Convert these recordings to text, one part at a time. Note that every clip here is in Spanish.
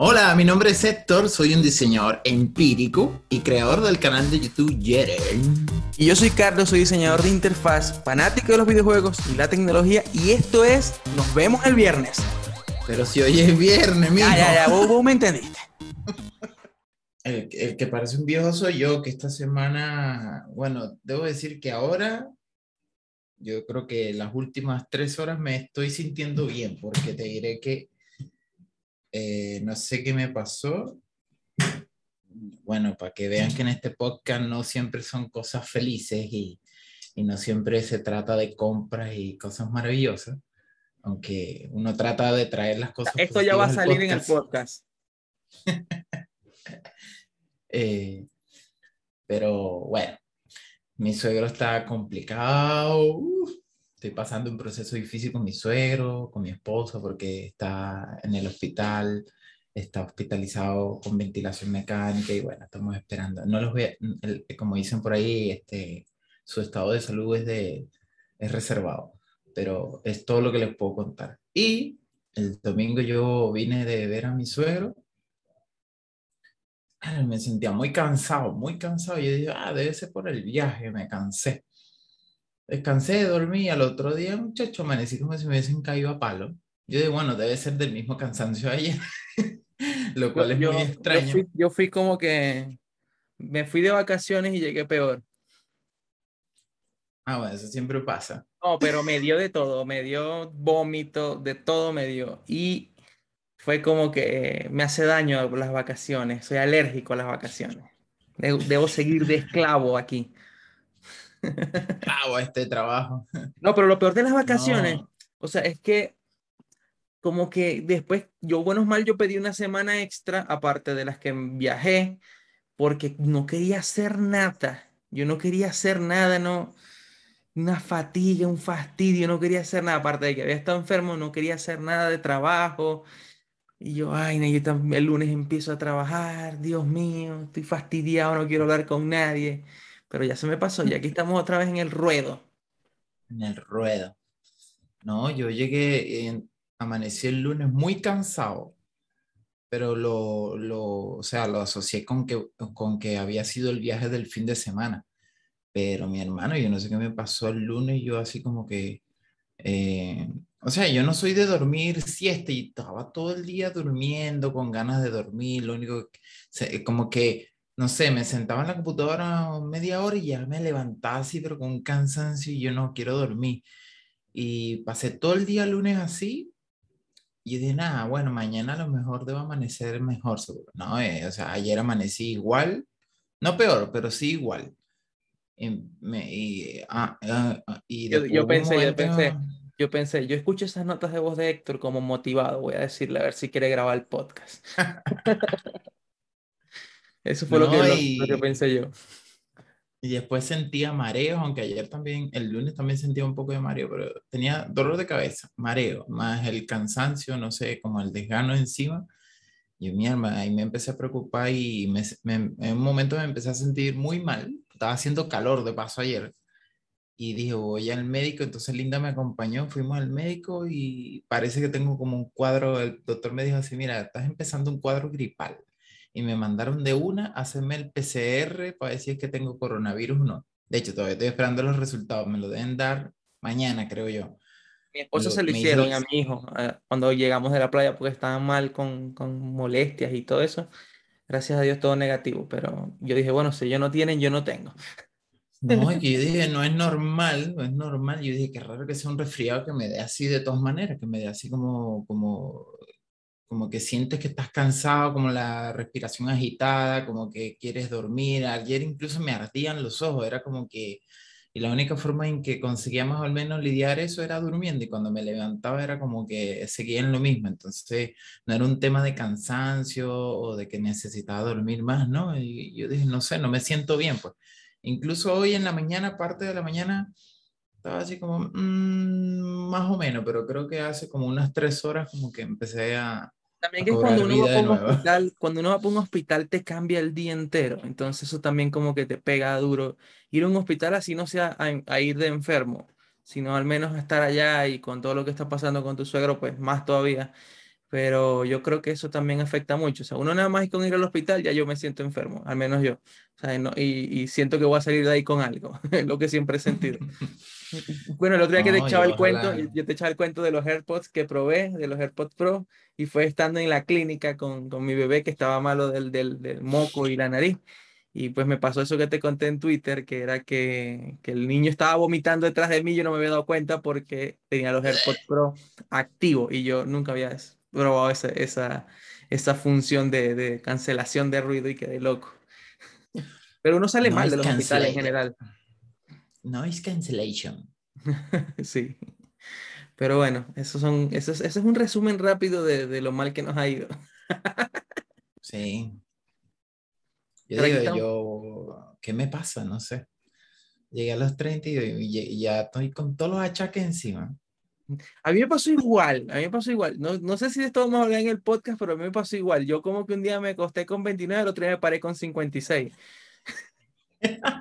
Hola, mi nombre es Héctor, soy un diseñador empírico y creador del canal de YouTube Jeren. Y yo soy Carlos, soy diseñador de interfaz, fanático de los videojuegos y la tecnología. Y esto es Nos vemos el viernes. Pero si hoy es viernes, mijo. Ya, ya, ya, vos, vos me entendiste. El, el que parece un viejo soy yo, que esta semana, bueno, debo decir que ahora, yo creo que las últimas tres horas me estoy sintiendo bien, porque te diré que eh, no sé qué me pasó. Bueno, para que vean que en este podcast no siempre son cosas felices y, y no siempre se trata de compras y cosas maravillosas, aunque uno trata de traer las cosas. Esto ya va a salir en el podcast. Eh, pero bueno, mi suegro está complicado. Estoy pasando un proceso difícil con mi suegro, con mi esposo, porque está en el hospital, está hospitalizado con ventilación mecánica y bueno, estamos esperando. No los el- como dicen por ahí, este, su estado de salud es, de, es reservado, pero es todo lo que les puedo contar. Y el domingo yo vine de ver a mi suegro Ay, me sentía muy cansado, muy cansado. Yo dije, ah, debe ser por el viaje, me cansé. Descansé, dormí. Al otro día, muchacho, amanecí como si me hubiesen caído a palo. Yo dije, bueno, debe ser del mismo cansancio ayer, lo cual es yo, muy yo extraño. fui, yo fui como que me fui de vacaciones y llegué peor. Ah, bueno, eso siempre pasa. No, pero me dio de todo, me dio vómito, de todo me dio. Y fue como que me hace daño las vacaciones, soy alérgico a las vacaciones. Debo, debo seguir de esclavo aquí. Claro, este trabajo. No, pero lo peor de las vacaciones, No. o sea, es que como que después, yo, buenos mal, yo pedí una semana extra, aparte de las que viajé, porque no quería hacer nada. Yo no quería hacer nada, no. Una fatiga, un fastidio, no quería hacer nada. Aparte de que había estado enfermo, no quería hacer nada de trabajo. Y yo, ay, yo el lunes empiezo a trabajar, Dios mío, estoy fastidiado, no quiero hablar con nadie. Pero ya se me pasó, y aquí estamos otra vez en el ruedo. En el ruedo. No, yo llegué, en- amanecí el lunes muy cansado, pero lo, lo, o sea, lo asocié con que, con que había sido el viaje del fin de semana. Pero mi hermano, yo no sé qué me pasó el lunes, yo así como que, eh, o sea, yo no soy de dormir siesta y estaba todo el día durmiendo con ganas de dormir, lo único que, como que, no sé, me sentaba en la computadora media hora y ya me levantaba así, pero con cansancio y yo no quiero dormir. Y pasé todo el día lunes así y dije, nada, bueno, mañana a lo mejor debo amanecer mejor, seguro. No, eh, o sea, ayer amanecí igual, no peor, pero sí igual. Y, me- y, ah, ah, ah, y Yo, pensé, yo pensé, yo pensé, yo escucho esas notas de voz de Héctor como motivado, voy a decirle a ver si quiere grabar el podcast. Eso fue lo que, y- lo que pensé yo. Y después sentía mareos, aunque ayer también, el lunes también sentía un poco de mareo, pero tenía dolor de cabeza, mareo, más el cansancio, no sé, como el desgano encima. Y mi alma, ahí me empecé a preocupar y me, me- en un momento me empecé a sentir muy mal. Estaba haciendo calor de paso ayer. Y dije, voy al médico. Entonces Linda me acompañó, fuimos al médico y parece que tengo como un cuadro. El doctor me dijo así, mira, estás empezando un cuadro gripal. Y me mandaron de una a hacerme el PCR para es que tengo coronavirus o no. De hecho, todavía estoy esperando los resultados. Me lo deben dar mañana, creo yo. Mi esposa Lo- se lo hizo hicieron el- a mi hijo eh, cuando llegamos de la playa porque estaba mal con, con molestias y todo eso. Gracias a Dios todo negativo, pero yo dije, bueno, si ellos no tienen, yo no tengo. No, y que yo dije, no es normal, no es normal. Yo dije, qué raro que sea un resfriado que me dé así de todas maneras, que me dé así como, como, como que sientes que estás cansado, como la respiración agitada, como que quieres dormir. Ayer incluso me ardían los ojos, era como que, y la única forma en que conseguía más o menos lidiar eso era durmiendo, y cuando me levantaba era como que seguía en lo mismo. Entonces, no era un tema de cansancio o de que necesitaba dormir más, ¿no? Y yo dije, no sé, no me siento bien, pues. Incluso hoy en la mañana, parte de la mañana, estaba así como, mm, más o menos, pero creo que hace como unas tres horas como que empecé a... También a que cuando uno va para un hospital, cuando uno va para un hospital te cambia el día entero. Entonces eso también como que te pega duro. Ir a un hospital así no sea a, a ir de enfermo, sino al menos estar allá y con todo lo que está pasando con tu suegro, pues más todavía. pero yo creo que eso también afecta mucho. O sea, uno nada más con ir al hospital, ya yo me siento enfermo, al menos yo. O sea, no, y, y, siento que voy a salir de ahí con algo, lo que siempre he sentido. bueno, el otro día que te echaba el cuento, yo te echaba el cuento de los AirPods que probé, de los AirPods Pro, y fue estando en la clínica con, con mi bebé que estaba malo del, del, del moco y la nariz. Y pues me pasó eso que te conté en Twitter, que era que, que, el niño estaba vomitando detrás de mí, yo no me había dado cuenta porque tenía los AirPods Pro activos y yo nunca había probado esa, esa, esa función de, de, cancelación de ruido y quedé loco. Pero uno sale mal de los hospitales en general. Noise cancellation. sí. Pero bueno, eso, son, eso, es, eso es un resumen rápido de, de lo mal que nos ha ido. sí. Yo digo, yo, ¿qué me pasa? No sé. Llegué a los 30 y, ya estoy con todos los achaques encima. A mí me pasó igual, a mí me pasó igual. No, no sé si de esto vamos a hablar en el podcast, pero a mí me pasó igual. Yo como que un día me acosté con 29, el otro día me paré con 56.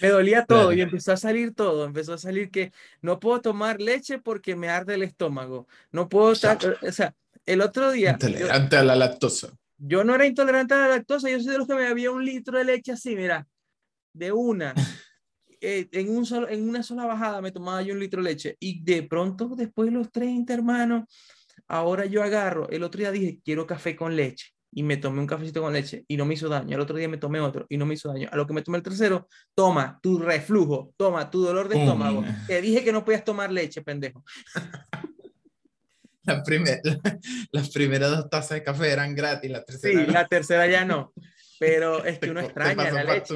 me dolía todo y empezó a salir todo. Empezó a salir que no puedo tomar leche porque me arde el estómago. No puedo estar, o sea, el otro día... Intolerante a la lactosa. Yo no era intolerante a la lactosa, yo soy de los que me había un litro de leche así, mira, de una. Eh, en, un solo, en una sola bajada me tomaba yo un litro de leche y de pronto, después de los 30, hermanos, ahora yo agarro, el otro día dije, quiero café con leche y me tomé un cafecito con leche y no me hizo daño. El otro día me tomé otro y no me hizo daño. A lo que me tomé el tercero, toma tu reflujo, toma tu dolor de estómago. Te dije que no podías tomar leche, pendejo. La primer, las primeras dos tazas de café eran gratis, la tercera. Sí, la tercera ya no. Pero es que uno extraña la leche.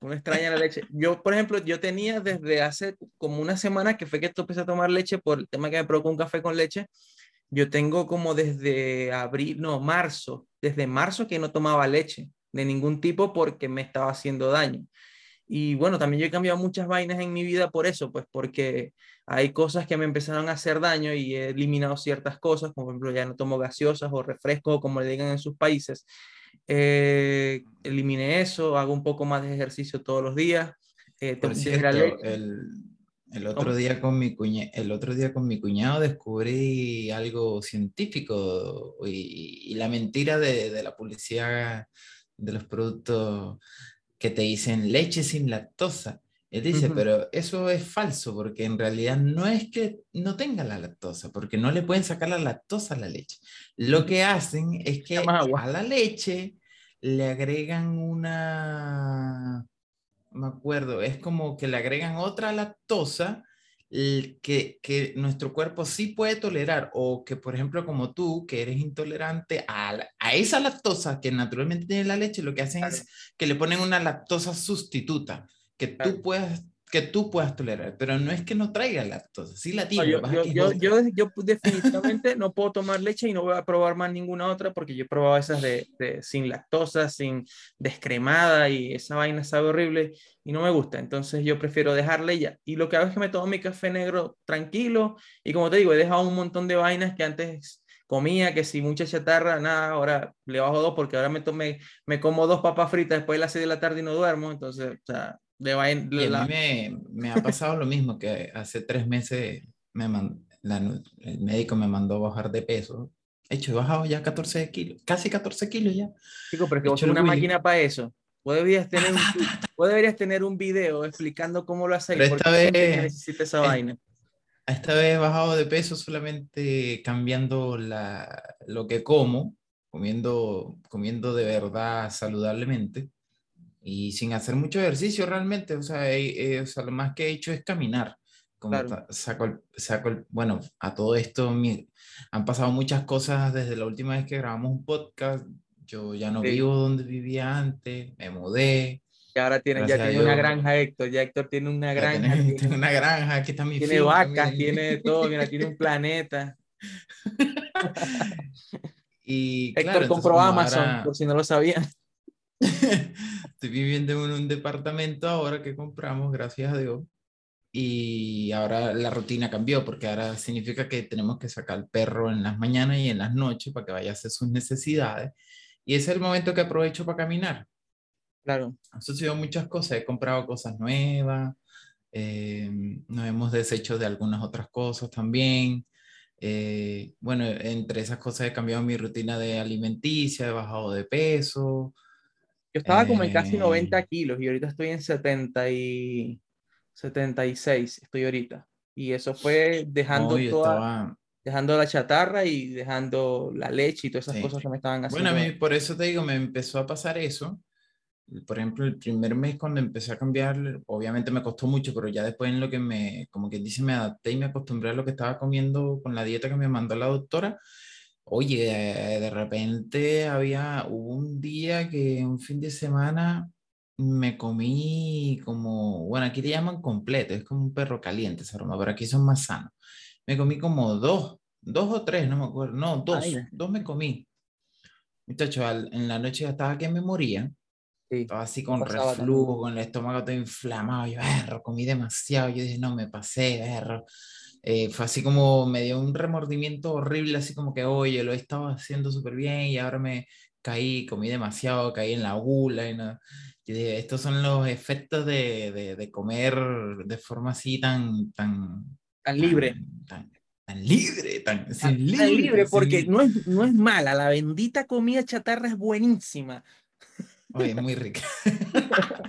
Uno extraña la leche. Yo, por ejemplo, yo tenía desde hace como una semana que fue que empecé a tomar leche por el tema que me provocó un café con leche. Yo tengo como desde abril, no, marzo, desde marzo que no tomaba leche de ningún tipo porque me estaba haciendo daño. Y bueno, también yo he cambiado muchas vainas en mi vida por eso, pues porque hay cosas que me empezaron a hacer daño y he eliminado ciertas cosas, como por ejemplo ya no tomo gaseosas o refrescos, como le digan en sus países. Eh, eliminé eso, hago un poco más de ejercicio todos los días. Eh, cierto, el, el, otro día con mi cuña, el otro día con mi cuñado descubrí algo científico y, y la mentira de, de la publicidad de los productos que te dicen leche sin lactosa. Él dice, pero eso es falso, porque en realidad no es que no tenga la lactosa, porque no le pueden sacar la lactosa a la leche. Lo que hacen es que a la leche le agregan una, me acuerdo, es como que le agregan otra lactosa que, que nuestro cuerpo sí puede tolerar, o que por ejemplo como tú, que eres intolerante a, a esa lactosa que naturalmente tiene la leche, lo que hacen es que le ponen una lactosa sustituta que tú puedas que tú puedas tolerar, pero no es que no traiga lactosa, sí la tiene. yo, yo, yo, definitivamente no puedo tomar leche y no voy a probar más ninguna otra porque yo he probado esas de, de, sin lactosa, sin descremada y esa vaina sabe horrible y no me gusta, entonces yo prefiero dejarle ya. Y lo que hago es que me tomo mi café negro tranquilo y como te digo, he dejado un montón de vainas que antes comía, que si mucha chatarra, nada, ahora le bajo dos porque ahora me, tomé, me como dos papas fritas después de las seis de la tarde y no duermo, entonces, o sea, a mí me, me, ha pasado lo mismo, que hace tres meses me el médico me mandó bajar de peso. De hecho, he bajado ya 14 kilos, casi 14 kilos ya. Chico, pero es que vos una máquina para eso. Vos deberías, tener un, vos deberías tener un video explicando cómo lo haces. esta vez necesita esa vaina. Esta vez he bajado de peso solamente cambiando la, lo que como, comiendo, comiendo de verdad saludablemente y sin hacer mucho ejercicio realmente, o sea, eh, o sea lo más que he hecho es caminar. Como saco, saco bueno, a todo esto han pasado muchas cosas desde la última vez que grabamos un podcast. Yo ya no vivo donde vivía antes, me mudé. Y ahora tiene, ya tiene una granja Héctor, ya Héctor tiene una granja. Tiene, una granja, aquí está mi Tiene vacas, tiene todo, mira, tiene un planeta. y, Héctor compró Amazon, por si no lo sabían. Estoy viviendo en un departamento ahora que compramos, gracias a Dios. Y ahora la rutina cambió porque ahora significa que tenemos que sacar al perro en las mañanas y en las noches para que vaya a hacer sus necesidades. Y ese es el momento que aprovecho para caminar. Claro. Han sucedido muchas cosas. He comprado cosas nuevas. Eh, nos hemos deshecho de algunas otras cosas también. Eh, bueno, entre esas cosas he cambiado mi rutina de alimenticia, he bajado de peso. Yo estaba como en casi 90 eh, kilos y ahorita estoy en 70 y 76, estoy ahorita. Y eso fue dejando no, toda, estaba, dejando la chatarra y dejando la leche y todas esas sí. cosas que me estaban Bueno, haciendo. a mí por eso te digo, me empezó a pasar eso. Por ejemplo, el primer mes cuando empecé a cambiar, obviamente me costó mucho, pero ya después en lo que me, como que dice, me adapté y me acostumbré a lo que estaba comiendo con la dieta que me mandó la doctora. Oye, de repente había, hubo un día que un fin de semana me comí como, bueno, aquí le llaman completo, es como un perro caliente, esa broma, pero aquí son más sanos. Me comí como dos, dos o tres, no me acuerdo, no, dos, Ay, dos me comí. Muchacho, al- en la noche ya estaba que me moría. sí, Estaba así con pasaba también. reflujo, con el estómago todo inflamado. Yo, berro, comí demasiado. Yo dije, no, me pasé, berro. Eh, fue así como, me dio un remordimiento horrible, así como que, oye, lo he estado haciendo súper bien y ahora me caí, comí demasiado, caí en la gula y nada. Yo dije, estos son los efectos de, de, de comer de forma así tan, tan, Tan libre. tan, tan, tan libre, tan, Tan, sin tan libre, libre porque sin- no es, no es mala, la bendita comida chatarra es buenísima. Oye, muy rica.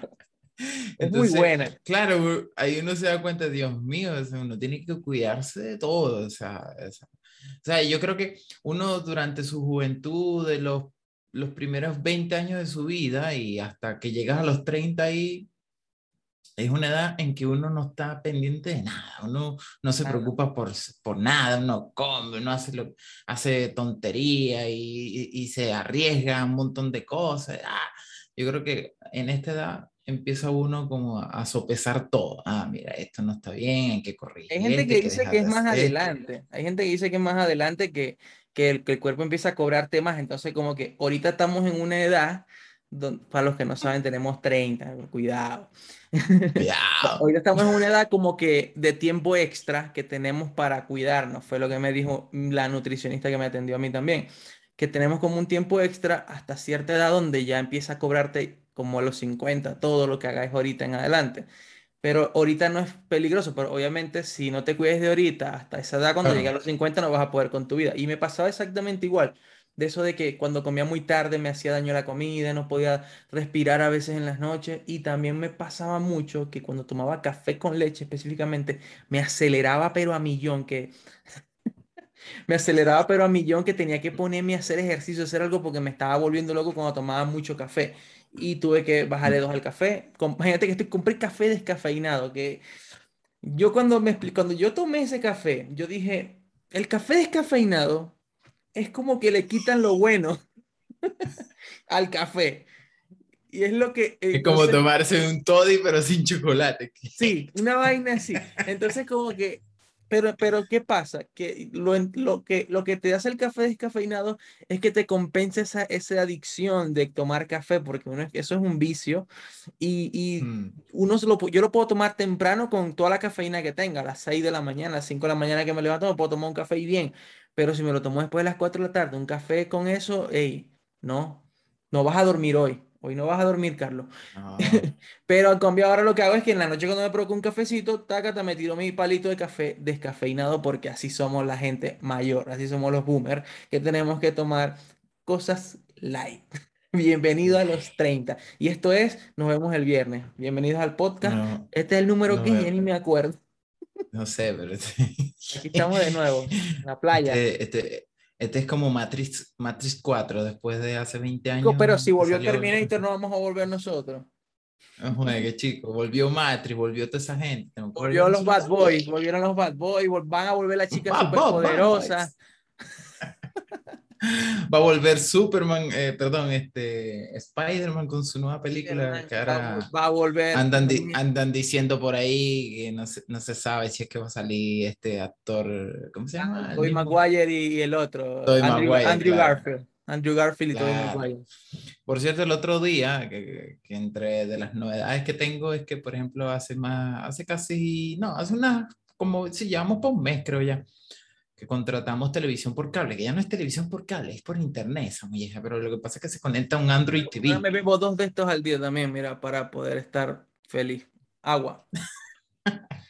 Es muy buena. Claro, ahí uno se da cuenta, Dios mío, uno tiene que cuidarse de todo. O sea, o sea, yo creo que uno durante su juventud, de los, los primeros 20 años de su vida y hasta que llegas a los 30 y es una edad en que uno no está pendiente de nada, uno no se preocupa por, por nada, uno come, uno hace, lo, hace tontería y, y, y se arriesga a un montón de cosas. Ah, yo creo que en esta edad empieza uno como a, a sopesar todo. Ah, mira, esto no está bien, hay que corregir. Hay gente que hay dice que es más hacer adelante. Hay gente que dice que es más adelante que, que, el, que el cuerpo empieza a cobrar temas. Entonces, como que ahorita estamos en una edad, para los que no saben, tenemos 30, cuidado. Cuidado. Ahorita estamos en una edad como que de tiempo extra que tenemos para cuidarnos. Fue lo que me dijo la nutricionista que me atendió a mí también. Que tenemos como un tiempo extra hasta cierta edad donde ya empieza a cobrarte como a los 50 todo lo que hagáis ahorita en adelante. Pero ahorita no es peligroso, pero obviamente si no te cuides de ahorita hasta esa edad, cuando llegue a Claro. los 50 no vas a poder con tu vida. Y me pasaba exactamente igual. De eso de que cuando comía muy tarde me hacía daño la comida, no podía respirar a veces en las noches. Y también me pasaba mucho que cuando tomaba café con leche específicamente, me aceleraba pero a millón, que me aceleraba pero a millón que tenía que ponerme a hacer ejercicio, hacer algo porque me estaba volviendo loco cuando tomaba mucho café. Y tuve que bajarle dos al café. Imagínate que estoy, compré café descafeinado, que yo cuando me cuando yo tomé ese café, yo dije, el café descafeinado es como que le quitan lo bueno al café. Y es lo que Es como entonces tomarse un toddy pero sin chocolate. Sí, una vaina así. Entonces, como que, pero, pero ¿qué pasa? Que lo, lo que lo que te hace el café descafeinado es que te compensa esa, esa adicción de tomar café, porque uno es- eso es un vicio. Y, y Mm. uno se lo, yo lo puedo tomar temprano con toda la cafeína que tenga, a las 6 de la mañana, a las 5 de la mañana que me levanto, me puedo tomar un café y bien. Pero si me lo tomo después de las 4 de la tarde, un café con eso, hey, no, no vas a dormir hoy. Hoy no vas a dormir, Carlos. Pero al cambio ahora lo que hago es que en la noche cuando me provoco un cafecito, tácata, me tiro mi palito de café descafeinado porque así somos la gente mayor, así somos los boomers, que tenemos que tomar cosas light. Bienvenido a los 30. Y esto es, nos vemos el viernes. Bienvenidos al podcast. No, Este es el número no que ya ni me acuerdo. No sé, pero Aquí estamos de nuevo, en la playa. este, este, este es como Matrix, Matrix 4, después de hace 20 Chico, años. Pero si volvió Terminator, no vamos a volver nosotros. Ah, qué chico, volvió Matrix, volvió toda esa gente. Volvió los Bad. Boys, volvieron los Bad Boys, van a volver las chicas superpoderosas. Va a volver Superman, eh, perdón, este Spider-Man con su nueva película que Va, a ahora va a volver. andan, di- andan diciendo por ahí que no se, no se sabe si es que va a salir este actor, ¿cómo se llama? Tobey Maguire y el otro. Andrew, Maguire, Andrew claro. Garfield. Andrew Garfield y Tobey. Maguire. Por cierto, el otro día, que, que entre de las novedades que tengo es que, por ejemplo, hace más, hace casi, no, hace una, como si llevamos por un mes, creo ya, que contratamos televisión por cable, que ya no es televisión por cable, es por internet esa molleja, pero lo que pasa es que se conecta a un Android TV. Ahora me bebo dos de estos al día también, mira, para poder estar feliz. Agua.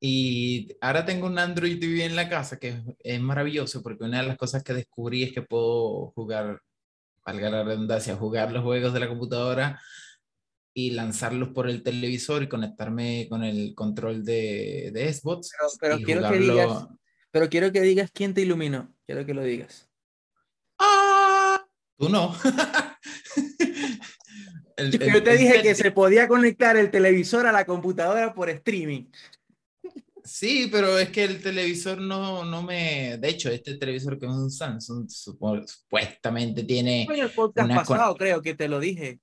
Y ahora tengo un Android TV en la casa que es, es, maravilloso porque una de las cosas que descubrí es que puedo jugar, valga la redundancia, jugar los juegos de la computadora y lanzarlos por el televisor y conectarme con el control de, de Xbox. Pero, pero quiero que digas, pero quiero que digas quién te iluminó. Quiero que lo digas. ¡Ah! Tú no. el, Yo te dije que se podía conectar el televisor a la computadora por streaming. Sí, pero es que el televisor no, no me... De hecho, este televisor que es un Samsung supuestamente tiene... En el podcast pasado creo que te lo dije.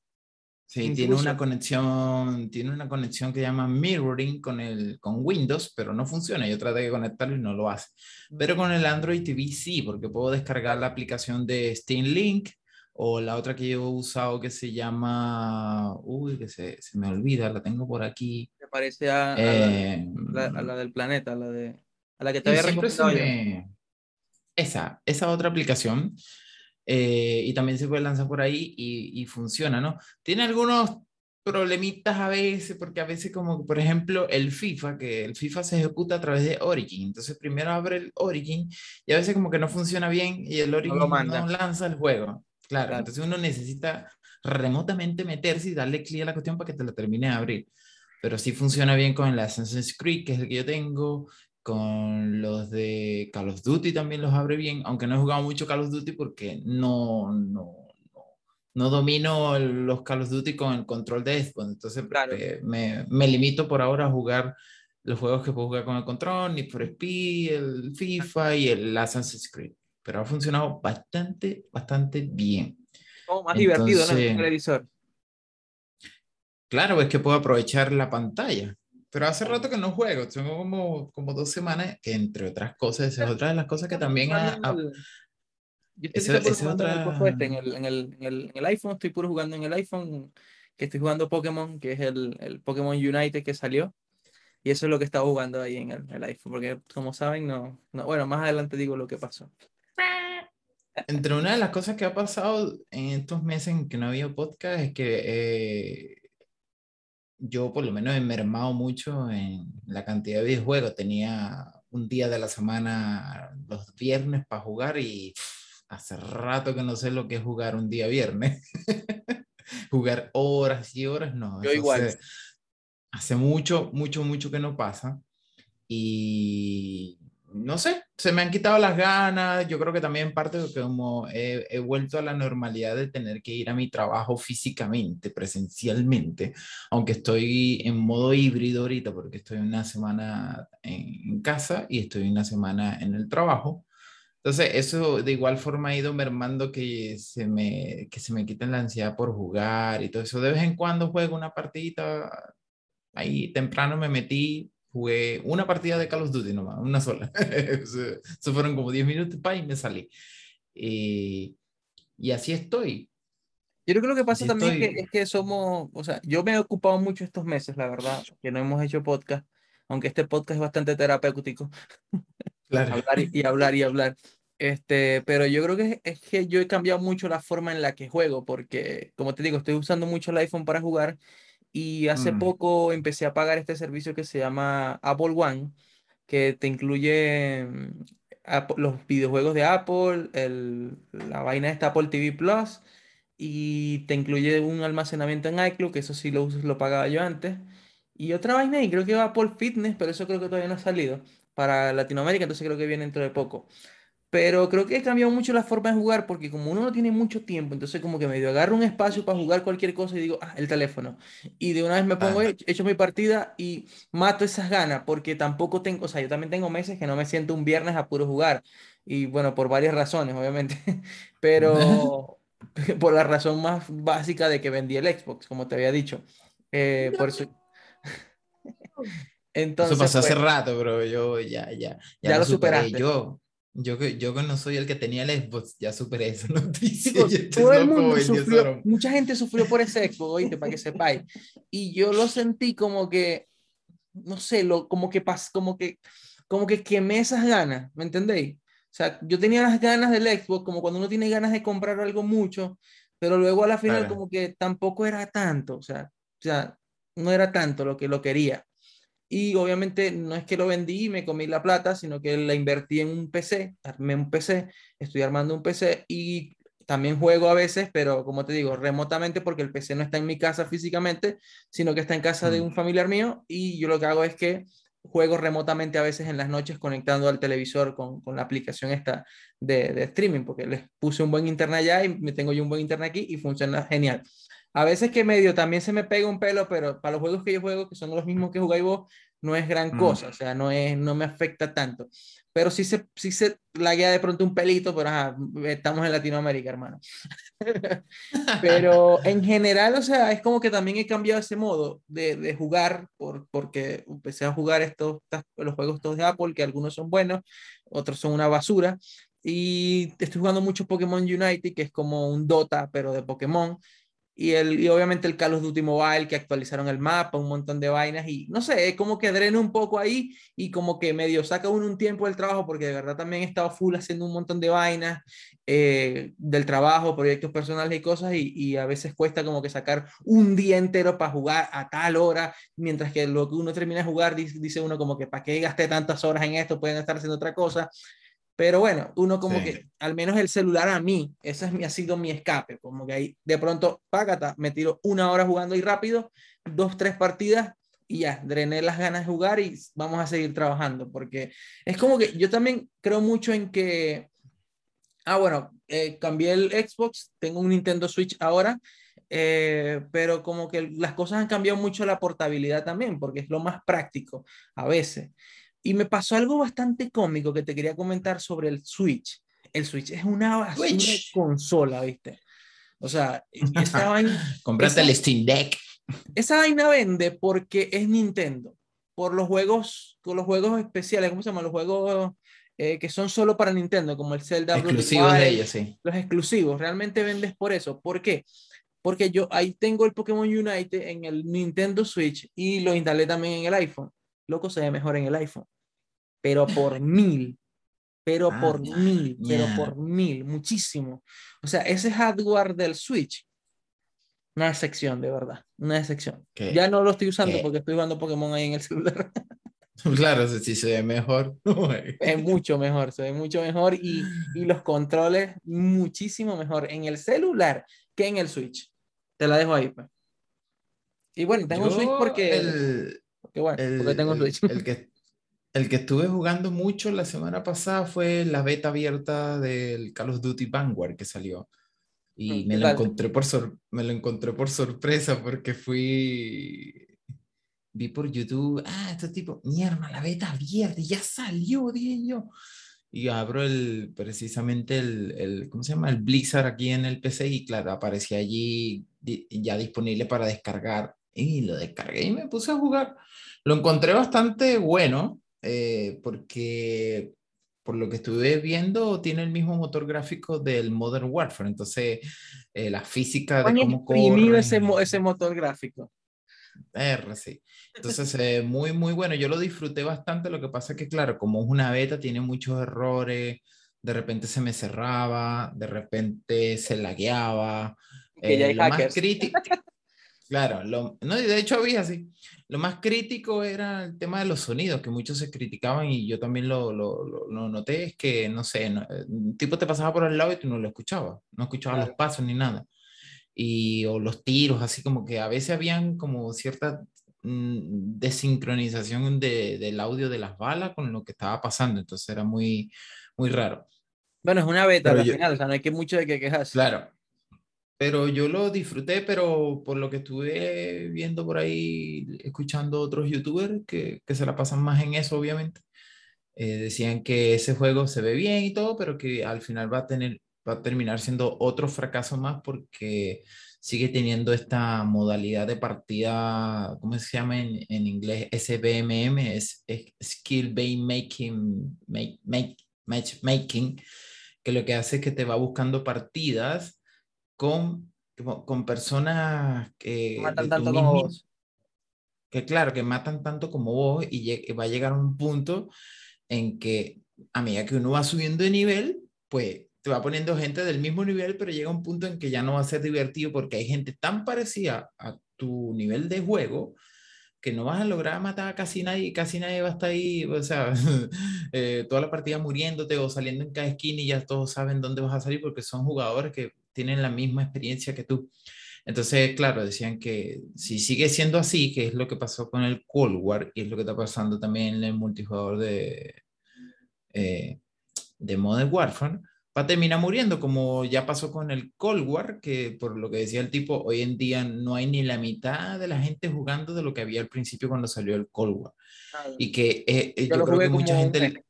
Sí, tiene una conexión, tiene una conexión que llama mirroring con, el, con Windows, pero no funciona. Yo traté de conectarlo y no lo hace. Pero con el Android TV sí, porque puedo descargar la aplicación de Steam Link o la otra que yo he usado que se llama, uy, que se, se me olvida, la tengo por aquí. Me parece a, a, eh, la, a, la, del planeta, a la, de, a la que te había recomendado Esa, esa otra aplicación. Eh, y también se puede lanzar por ahí y, y, funciona, ¿no? Tiene algunos problemitas a veces, porque a veces como, por ejemplo, el FIFA, que el FIFA se ejecuta a través de Origin, entonces primero abre el Origin y a veces como que no funciona bien y el Origin no, no lanza el juego. Claro, entonces uno necesita remotamente meterse y darle clic a la cuestión para que te la termine de abrir. Pero sí funciona bien con el Assassin's Creed, que es el que yo tengo, con los de Call of Duty también los abre bien, aunque no he jugado mucho Call of Duty porque no, no, no, no domino los Call of Duty con el control de Xbox, entonces claro. eh, me, me, limito por ahora a jugar los juegos que puedo jugar con el control, Need for Speed, el FIFA y el Assassin's Creed pero ha funcionado bastante, bastante bien. Como más Entonces, divertido, ¿no? El televisor. Claro, es que puedo aprovechar la pantalla. Pero hace rato que no juego, tengo como, como dos semanas, que entre otras cosas, esa es otra de las cosas que también... Ha, ha, yo estoy ese, ese otra... este, en, el, en, el, en, el, en, el, iPhone, estoy puro jugando en el iPhone, que estoy jugando Pokémon, que es el, el Pokémon Unite que salió. Y eso es lo que estaba jugando ahí en el, el iPhone, porque como saben, no, no, bueno, más adelante digo lo que pasó. Entre una de las cosas que ha pasado en estos meses en que no había podcast es que eh, yo por lo menos he mermado mucho en la cantidad de videojuegos. Tenía un día de la semana los viernes para jugar y hace rato que no sé lo que es jugar un día viernes. jugar horas y horas, no. Yo igual. Hace, hace mucho, mucho, mucho que no pasa. Y no sé, se me han quitado las ganas, yo creo que también parte de como he, he, vuelto a la normalidad de tener que ir a mi trabajo físicamente, presencialmente, aunque estoy en modo híbrido ahorita porque estoy una semana en casa y estoy una semana en el trabajo. Entonces, eso de igual forma ha ido mermando que se me, que se me quiten la ansiedad por jugar y todo eso. De vez en cuando juego una partidita, ahí temprano me metí, jugué una partida de Call of Duty nomás, una sola. Eso fueron como 10 minutos pa, y me salí. Y, y así estoy. Yo creo que lo que pasa así también es que, es que, somos, o sea, yo me he ocupado mucho estos meses, la verdad, que no hemos hecho podcast, aunque este podcast es bastante terapéutico. Claro. hablar y, y, hablar y hablar. Este, pero yo creo que es que yo he cambiado mucho la forma en la que juego, porque, como te digo, estoy usando mucho el iPhone para jugar y hace mm. poco empecé a pagar este servicio que se llama Apple One, que te incluye mm, los videojuegos de Apple, el, la vaina de Apple TV Plus, y te incluye un almacenamiento en iCloud, que eso sí lo, lo pagaba yo antes. Y otra vaina, y creo que va Apple Fitness, pero eso creo que todavía no ha salido para Latinoamérica, entonces creo que viene dentro de poco. Pero creo que he cambiado mucho la forma de jugar porque como uno no tiene mucho tiempo, entonces como que medio agarro un espacio para jugar cualquier cosa y digo, ah, el teléfono. Y de una vez me pongo, ah. hecho mi partida y mato esas ganas porque tampoco tengo, o sea, yo también tengo meses que no me siento un viernes a puro jugar. Y bueno, por varias razones, obviamente. Pero por la razón más básica de que vendí el Xbox, como te había dicho. Eh, por eso... Entonces, eso pasó hace pues rato, bro. Yo ya, ya, ya, ya lo, superaste. Yo, yo que, yo no soy el que tenía el Xbox, ya superé esa noticia. Digo, todo el mundo sufrió, mucha gente sufrió por ese Xbox, oíste, para que sepáis. Y yo lo sentí como que, no sé, lo, como que pas, como que, como que quemé esas ganas, ¿me entendéis? O sea, yo tenía las ganas del Xbox, como cuando uno tiene ganas de comprar algo mucho, pero luego a la final como que tampoco era tanto, o sea, o sea, no era tanto lo que lo quería. Y obviamente no es que lo vendí y me comí la plata, sino que la invertí en un PC, armé un PC, estoy armando un PC y también juego a veces, pero como te digo, remotamente porque el PC no está en mi casa físicamente, sino que está en casa de mm. un familiar mío y yo lo que hago es que juego remotamente a veces en las noches conectando al televisor con, con la aplicación esta de, de, streaming, porque les puse un buen internet allá y me tengo yo un buen internet aquí y funciona genial. A veces que medio también se me pega un pelo, pero para los juegos que yo juego, que son los mismos que jugáis vos, no es gran mm. cosa, o sea, no, es, no me afecta tanto. Pero sí se, sí se laguea de pronto un pelito, pero estamos en Latinoamérica, hermano. pero en general, o sea, es como que también he cambiado ese modo de, de jugar, por, porque empecé a jugar estos, los juegos todos de Apple, que algunos son buenos, otros son una basura. Y estoy jugando mucho Pokémon Unite, que es como un Dota, pero de Pokémon y, el, y obviamente el Call of Duty Mobile que actualizaron el mapa, un montón de vainas y no sé, es como que drena un poco ahí y como que medio saca uno un tiempo del trabajo porque de verdad también he estado full haciendo un montón de vainas eh, del trabajo, proyectos personales y cosas y, a veces cuesta como que sacar un día entero para jugar a tal hora, mientras que lo que uno termina de jugar dice, uno como que para qué gasté tantas horas en esto, pueden estar haciendo otra cosa. Pero bueno, uno como que, al menos el celular a mí, ese es mi, ha sido mi escape, como que ahí de pronto, págata, me tiro una hora jugando ahí rápido, dos, tres partidas y ya, drené las ganas de jugar y vamos a seguir trabajando, porque es como que yo también creo mucho en que, ah, bueno, eh, cambié el Xbox, tengo un Nintendo Switch ahora, eh, pero como que las cosas han cambiado mucho la portabilidad también, porque es lo más práctico a veces. Y me pasó algo bastante cómico que te quería comentar sobre el Switch. El Switch es una basura de consola, ¿viste? O sea, esa vaina... Compraste el Steam Deck. Esa vaina vende porque es Nintendo. Por los juegos, con los juegos especiales, ¿cómo se llama? Los juegos eh, que son solo para Nintendo, como el Zelda. Exclusivos de ellos, sí. Los exclusivos. Realmente vendes por eso. ¿Por qué? Porque yo ahí tengo el Pokémon Unite en el Nintendo Switch y lo instalé también en el iPhone. Loco, se ve mejor en el iPhone pero por mil, pero ah, por mil, pero por mil, muchísimo. O sea, ese hardware del Switch, una excepción, de verdad, una excepción. Ya no lo estoy usando porque estoy jugando Pokémon ahí en el celular. Claro, si se ve mejor. es mucho mejor, se ve mucho mejor y, y, los controles muchísimo mejor en el celular que en el Switch. Te la dejo ahí. Pues. Y bueno, tengo un Switch porque... El, bueno, porque tengo un Switch. El, que, el que estuve jugando mucho la semana pasada fue la beta abierta del Call of Duty Vanguard que salió. Y mm, me lo, encontré por me lo encontré por sorpresa porque fui. Vi por YouTube, ah, este tipo, mierda, la beta abierta, ya salió, dije yo. Y abro el, precisamente el, el, ¿cómo se llama? El Blizzard aquí en el PC y claro, aparecía allí ya disponible para descargar. Y lo descargué y me puse a jugar. Lo encontré bastante bueno eh, porque por lo que estuve viendo, tiene el mismo motor gráfico del Modern Warfare. Entonces, eh, la física de cómo corre... ese, ese motor gráfico. R, sí. Entonces, eh, muy, muy bueno. Yo lo disfruté bastante. Lo que pasa es que, claro, como es una beta, tiene muchos errores. De repente se me cerraba, de repente se lagueaba. Que ya hay hackers. Claro, lo, no, de hecho había así. Lo más crítico era el tema de los sonidos, que muchos se criticaban y yo también lo, lo, lo noté, es que, no sé, un tipo te pasaba por el lado y tú no lo escuchabas, no escuchabas los pasos ni nada. Y, o los tiros, así como que a veces habían como cierta mm, desincronización de, del audio de las balas con lo que estaba pasando, entonces era muy, muy raro. Bueno, es una beta al final, o sea, no hay que mucho de que quejarse. Claro, pero yo lo disfruté, pero por lo que estuve viendo por ahí, escuchando otros youtubers que, que se la pasan más en eso, obviamente, eh, decían que ese juego se ve bien y todo, pero que al final va a, tener, va a terminar siendo otro fracaso más porque sigue teniendo esta modalidad de partida, ¿cómo se llama en, en inglés? SBMM, es, Skill Based Making, make, make, Matchmaking, que lo que hace es que te va buscando partidas con, con personas que... Matan tanto como vos. Que claro, que matan tanto como vos y va a llegar a un punto en que a medida que uno va subiendo de nivel, pues te va poniendo gente del mismo nivel, pero llega un punto en que ya no va a ser divertido porque hay gente tan parecida a tu nivel de juego que no vas a lograr matar a casi nadie, casi nadie va a estar ahí, o sea, eh, toda la partida muriéndote o saliendo en cada esquina y ya todos saben dónde vas a salir porque son jugadores que tienen la misma experiencia que tú. Entonces, claro, decían que si sigue siendo así, que es lo que pasó con el Cold War y es lo que está pasando también en el multijugador de, eh, de Modern Warfare, va a terminar muriendo, como ya pasó con el Cold War, que por lo que decía el tipo, hoy en día no hay ni la mitad de la gente jugando de lo que había al principio cuando salió el Cold War. Y que eh, eh, yo, creo que mucha gente...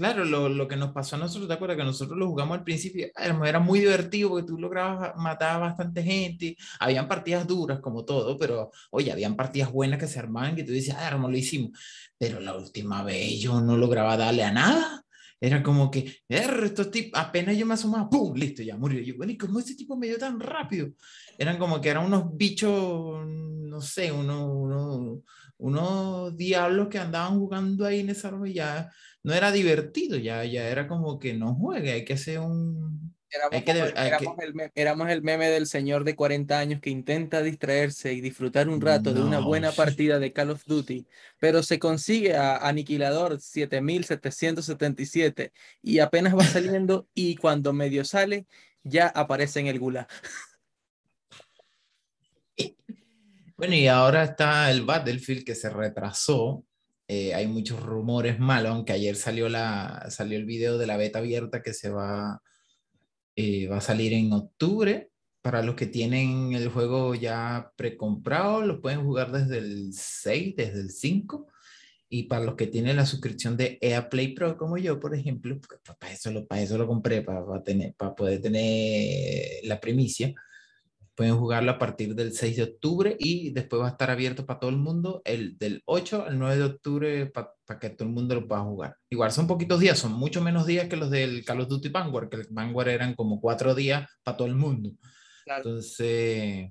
Claro, lo, lo, que nos pasó a nosotros, ¿te acuerdas? Que nosotros lo jugamos al principio, era muy divertido porque tú lograbas matar a bastante gente, habían partidas duras como todo, pero oye, habían partidas buenas que se armaban que tú decías, ah, lo hicimos, pero la última vez yo no lograba darle a nada, era como que, estos tipos, apenas yo me asomaba, ¡pum! Listo, ya murió. Yo, bueno, ¿y cómo ese tipo me dio tan rápido? Eran como que eran unos bichos, no sé, unos, unos, unos diablos que andaban jugando ahí en esa ya no era divertido, ya, ya era como que no juegue, hay que hacer un, Éramos, el, meme del señor de 40 años que intenta distraerse y disfrutar un rato de una buena partida de Call of Duty, pero se consigue a Aniquilador 7777 y apenas va saliendo y cuando medio sale ya aparece en el Gula. Bueno, y ahora está el Battlefield que se retrasó. Eh, hay muchos rumores malos, aunque ayer salió, la, salió el video de la beta abierta que se va eh, va a salir en octubre. Para los que tienen el juego ya precomprado, lo pueden jugar desde el 6, desde el 5. Y para los que tienen la suscripción de EA Play Pro, como yo, por ejemplo, pues, para eso lo, para eso lo compré, para, para, tener, para poder tener la primicia. Pueden jugarlo a partir del 6 de octubre y después va a estar abierto para todo el mundo el del 8 al 9 de octubre para que todo el mundo lo pueda jugar. Igual son poquitos días, son mucho menos días que los del Call of Duty Vanguard, que el Vanguard eran como cuatro días para todo el mundo. Entonces,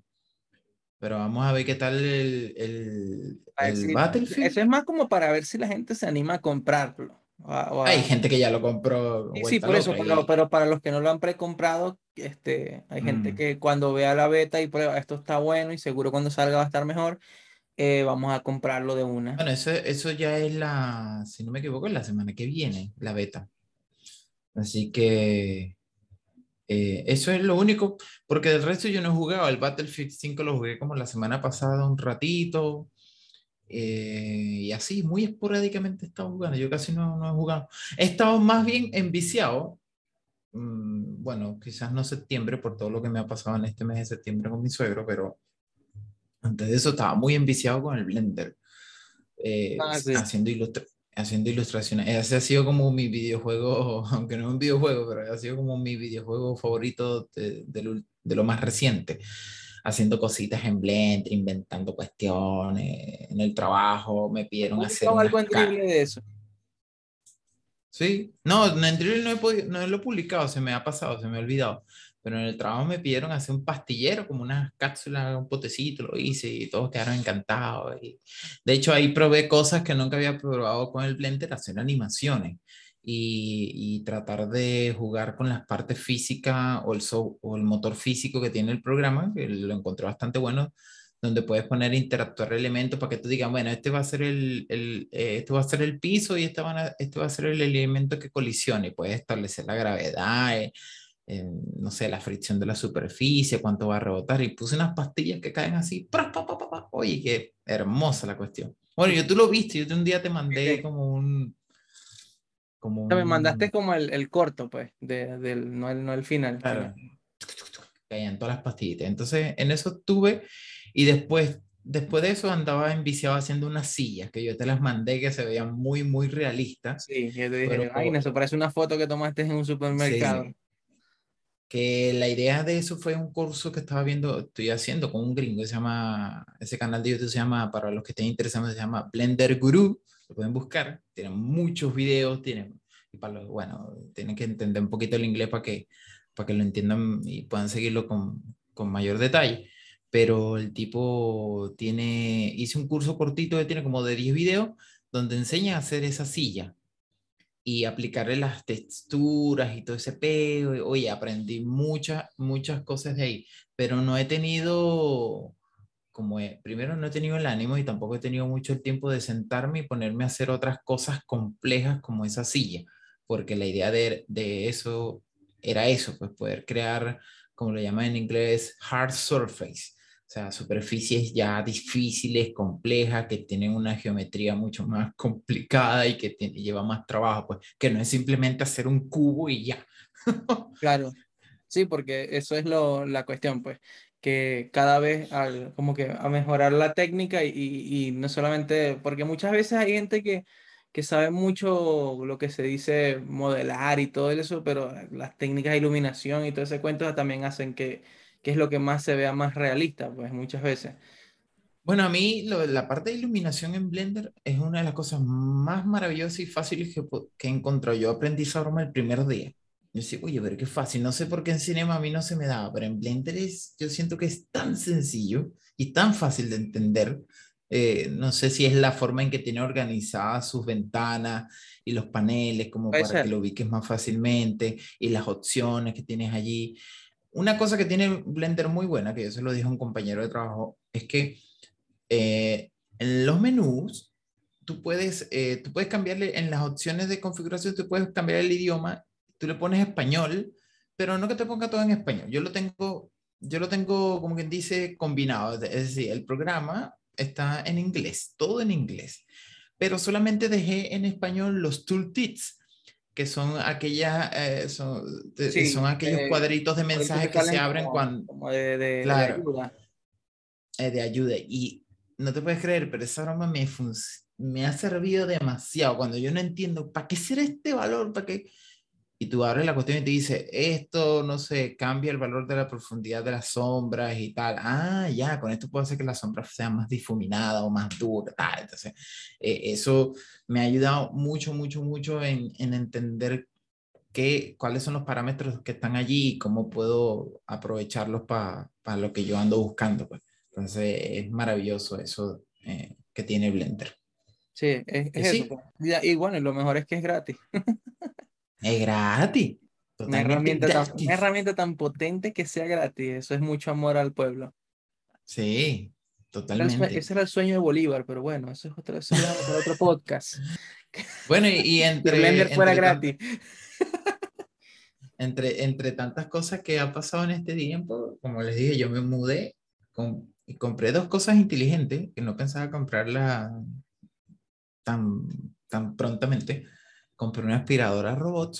pero vamos a ver qué tal el, el, el Battlefield. Eso es más como para ver si la gente se anima a comprarlo. Hay gente que ya lo compró. Sí, por eso, pero, para los que no lo han precomprado, este, hay gente mm. que cuando vea la beta y prueba esto está bueno y seguro cuando salga va a estar mejor, eh, vamos a comprarlo de una. Bueno, eso, eso ya es la, si no me equivoco, es la semana que viene, la beta. Así que eh, eso es lo único, porque del resto yo no he jugado. El Battlefield 5 lo jugué como la semana pasada un ratito. Eh, y así, muy esporádicamente he estado jugando. Yo casi no, no he jugado. He estado más bien enviciado. Mm, bueno, quizás no septiembre por todo lo que me ha pasado en este mes de septiembre con mi suegro, pero antes de eso estaba muy enviciado con el Blender. Eh, ah, haciendo, haciendo ilustraciones. Ese ha sido como mi videojuego, aunque no es un videojuego, pero ha sido como mi videojuego favorito de, de lo más reciente haciendo cositas en Blender, inventando cuestiones en el trabajo, me pidieron hacer algo en de eso? Sí, no, en Dribble no he, podido, no lo he publicado, se me ha pasado, se me ha olvidado, pero en el trabajo me pidieron hacer un pastillero, como unas cápsulas, un potecito, lo hice y todos quedaron encantados. Y, de hecho, ahí probé cosas que nunca había probado con el Blender, hacer animaciones y, tratar de jugar con las partes físicas o el, o el motor físico que tiene el programa, que lo encontré bastante bueno, donde puedes poner interactuar elementos para que tú digas, bueno, este va a ser el, el eh, este va a ser el piso y este, van este va a ser el elemento que colisione y puedes establecer la gravedad, eh, eh, no sé, la fricción de la superficie, cuánto va a rebotar y puse unas pastillas que caen así, pa, pa, pa, oye, qué hermosa la cuestión. Bueno, yo tú lo viste, yo un día te mandé como un, como Me mandaste como el, el corto, pues, de, del, no, el, no el final. Claro. Caían todas las pastillitas. Entonces, en eso estuve y después, después de eso andaba enviciado haciendo unas sillas que yo te las mandé que se veían muy, muy realistas. Sí, yo te dije, ay, eso parece una foto que tomaste en un supermercado. que la idea de eso fue un curso que estaba viendo, estoy haciendo con un gringo, se llama, ese canal de YouTube se llama, para los que estén interesados, se llama Blender Guru lo pueden buscar, tienen muchos videos, tienen, y para los, bueno, tienen que entender un poquito el inglés para que, para que lo entiendan y puedan seguirlo con, con mayor detalle. Pero el tipo tiene, hice un curso cortito tiene como de 10 videos, donde enseña a hacer esa silla y aplicarle las texturas y todo ese peo. Oye, aprendí muchas, muchas cosas de ahí, pero no he tenido como primero no he tenido el ánimo y tampoco he tenido mucho el tiempo de sentarme y ponerme a hacer otras cosas complejas como esa silla, porque la idea de, de eso era eso, pues poder crear, como lo llaman en inglés, hard surface, o sea, superficies ya difíciles, complejas, que tienen una geometría mucho más complicada y que lleva más trabajo, pues que no es simplemente hacer un cubo y ya. claro, sí, porque eso es lo, la cuestión, pues, que cada vez al, como que a mejorar la técnica y, y, no solamente, porque muchas veces hay gente que, que sabe mucho lo que se dice modelar y todo eso, pero las técnicas de iluminación y todo ese cuento también hacen que, que es lo que más se vea más realista, pues muchas veces. Bueno, a mí la parte de iluminación en Blender es una de las cosas más maravillosas y fáciles que, que he. Yo aprendí esa broma el primer día. Yo decía, oye, pero qué fácil. No sé por qué en Cinema a mí no se me daba, pero en Blender es, yo siento que es tan sencillo y tan fácil de entender. Eh, no sé si es la forma en que tiene organizadas sus ventanas y los paneles, como para que lo ubiques más fácilmente, y las opciones que tienes allí. Una cosa que tiene Blender muy buena, que yo se lo dije a un compañero de trabajo, es que eh, en los menús tú puedes, eh, tú puedes cambiarle en las opciones de configuración, tú puedes cambiar el idioma, tú le pones español, pero no que te ponga todo en español. Yo lo tengo, yo lo tengo como quien dice combinado, es decir, el programa está en inglés, todo en inglés, pero solamente dejé en español los tooltips que son aquellas, eh, son, son, aquellos eh, cuadritos de mensajes que, se abren cuando... Como de, de, ayuda. Eh, de ayuda. Y no te puedes creer, pero esa broma me, me ha servido demasiado. Cuando yo no entiendo, ¿para qué será este valor? ¿Para qué? Y tú abres la cuestión y te dice, esto, no sé, cambia el valor de la profundidad de las sombras y tal. Ah, ya, con esto puedo hacer que la sombra sea más difuminada o más dura, tal. Entonces, eh, eso me ha ayudado mucho, mucho, mucho en, en entender qué, cuáles son los parámetros que están allí y cómo puedo aprovecharlos para lo que yo ando buscando. Pues. Entonces, es maravilloso eso eh, que tiene Blender. Sí, es, eso. Pues. Y bueno, lo mejor es que es gratis. Es gratis. Una herramienta, Tan, una herramienta tan potente que sea gratis. Eso es mucho amor al pueblo. Sí, totalmente. Ese era el sueño de Bolívar, pero bueno, eso es otro, eso es otro podcast. Bueno, y, entre. Blender fuera gratis. Entre, entre tantas cosas que ha pasado en este tiempo, como les dije, yo me mudé con, y compré dos cosas inteligentes que no pensaba comprarlas tan, tan prontamente compré una aspiradora robot.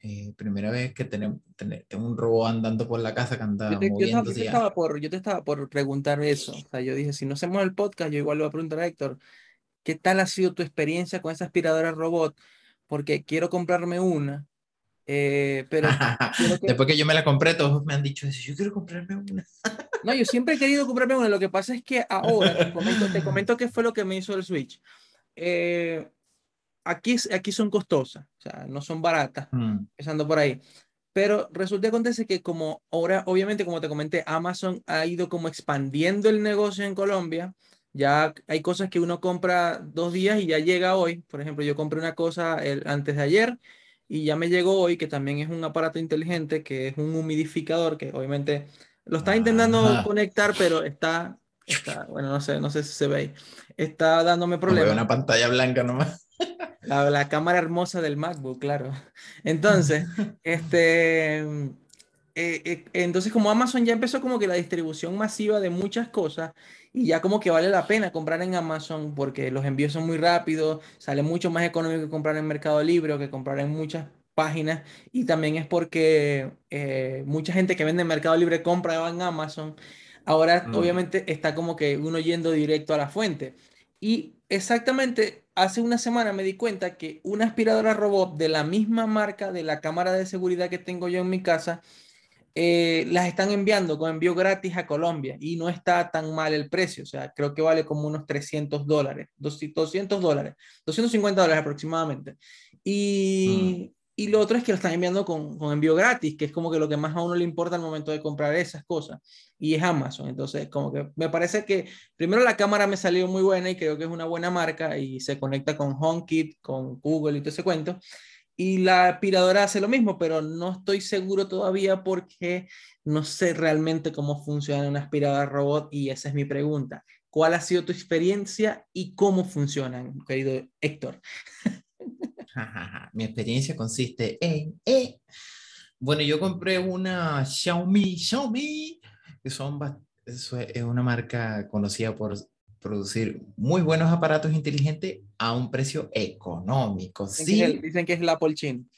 Eh, primera vez que tenemos, tengo un robot andando por la casa que anda yo te, moviéndose. Yo, te estaba por, yo te estaba por preguntar eso. O sea, yo dije, si no hacemos el podcast, yo igual le voy a preguntar a Héctor, ¿qué tal ha sido tu experiencia con esa aspiradora robot? Porque quiero comprarme una, eh, pero después que yo me la compré, todos me han dicho eso, yo quiero comprarme una. no, yo siempre he querido comprarme una. Lo que pasa es que ahora, te comento, te comento qué fue lo que me hizo el Switch. Eh, aquí, aquí son costosas, o sea, no son baratas, mm. empezando por ahí. Pero resulta que acontece que como ahora, obviamente, como te comenté, Amazon ha ido como expandiendo el negocio en Colombia. Ya hay cosas que uno compra dos días y ya llega hoy. Por ejemplo, yo compré una cosa el, antes de ayer y ya me llegó hoy, que también es un aparato inteligente, que es un humidificador, que obviamente lo está intentando conectar, pero está, está, bueno, no sé, no sé si se ve ahí. Está dándome problemas. una pantalla blanca nomás. La, cámara hermosa del MacBook, claro. Entonces, este, eh, eh, entonces como Amazon ya empezó como que la distribución masiva de muchas cosas y ya como que vale la pena comprar en Amazon porque los envíos son muy rápidos, sale mucho más económico que comprar en Mercado Libre o que comprar en muchas páginas y también es porque eh, mucha gente que vende en Mercado Libre compra en Amazon. Ahora mm. obviamente está como que uno yendo directo a la fuente. Y exactamente hace una semana me di cuenta que una aspiradora robot de la misma marca de la cámara de seguridad que tengo yo en mi casa, eh, las están enviando con envío gratis a Colombia y no está tan mal el precio. O sea, creo que vale como unos 300 dólares, 200 dólares, 250 dólares aproximadamente. Y, mm. Y lo otro es que lo están enviando con, con, envío gratis, que es como que lo que más a uno le importa al momento de comprar esas cosas. Y es Amazon. Entonces, como que me parece que primero la cámara me salió muy buena y creo que es una buena marca y se conecta con HomeKit, con Google y todo ese cuento. y la aspiradora hace lo mismo, pero no estoy seguro todavía porque no sé realmente cómo funciona una aspiradora robot y esa es mi pregunta. ¿Cuál ha sido tu experiencia y cómo funcionan, querido Héctor? Mi experiencia consiste en... Eh. Bueno, yo compré una Xiaomi, Xiaomi, que son, es una marca conocida por producir muy buenos aparatos inteligentes a un precio económico. Dicen, que, dicen que es la Polchin.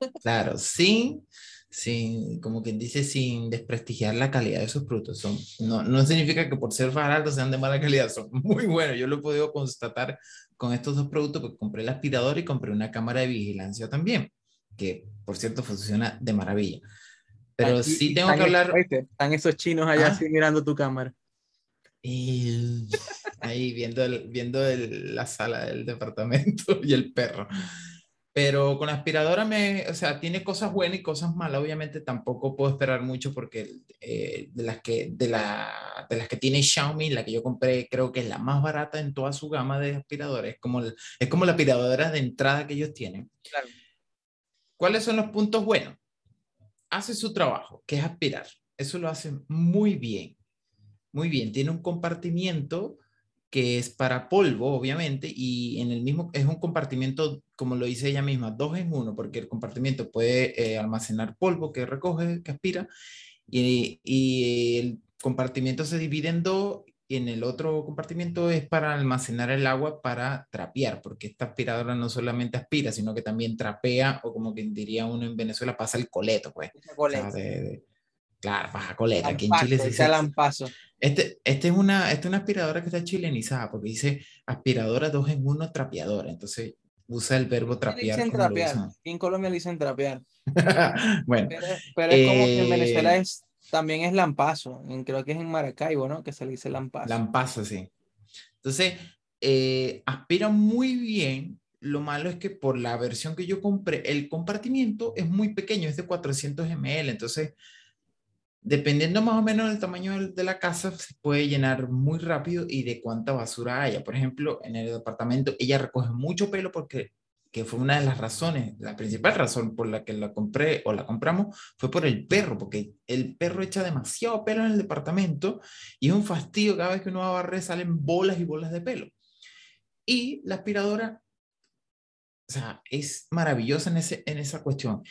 Claro, sin, sin, como quien dice, sin desprestigiar la calidad de sus productos. Son, no, no significa que por ser baratos sean de mala calidad, son muy buenos. Yo lo he podido constatar con estos dos productos porque compré el aspirador y compré una cámara de vigilancia también, que por cierto funciona de maravilla. Pero sí tengo que hablar... Están esos chinos allá ¿Ah? mirando tu cámara. Y ahí viendo, el, viendo la sala del departamento y el perro. Pero con la aspiradora me, o sea, tiene cosas buenas y cosas malas. Obviamente tampoco puedo esperar mucho porque eh, de, las que, de, la, de las que tiene Xiaomi, la que yo compré, creo que es la más barata en toda su gama de aspiradores. Es como, es como la aspiradora de entrada que ellos tienen. Claro. ¿Cuáles son los puntos buenos? Hace su trabajo, que es aspirar. Eso lo hace muy bien. Muy bien, tiene un compartimiento que es para polvo, obviamente, y en el mismo, es un compartimiento, como lo dice ella misma, dos en uno, porque el compartimiento puede eh, almacenar polvo que recoge, que aspira, y, y, el compartimiento se divide en dos, y en el otro compartimiento es para almacenar el agua para trapear, porque esta aspiradora no solamente aspira, sino que también trapea, o como que diría uno en Venezuela, pasa el coleto, pues. Claro, baja coleta. Aquí en Chile se dice. Este, este, es una, este es una aspiradora que está chilenizada porque dice aspiradora dos en uno trapeadora. Entonces usa el verbo trapear. Dicen trapear. en Colombia le dicen trapear. bueno. Pero, es como que en Venezuela eh, es, también es lampazo. creo que es en Maracaibo, ¿no? Que se le dice lampazo. Lampazo, sí. Entonces, eh, aspira muy bien. Lo malo es que por la versión que yo compré, el compartimiento es muy pequeño, es de 400 ml. Entonces, dependiendo más o menos del tamaño de la casa, se puede llenar muy rápido y de cuánta basura haya. Por ejemplo, en el departamento ella recoge mucho pelo porque que fue una de las razones, la principal razón por la que la compré o la compramos fue por el perro, porque el perro echa demasiado pelo en el departamento y es un fastidio cada vez que uno va a barrer salen bolas y bolas de pelo. Y la aspiradora, o sea, es maravillosa en, ese, en esa cuestión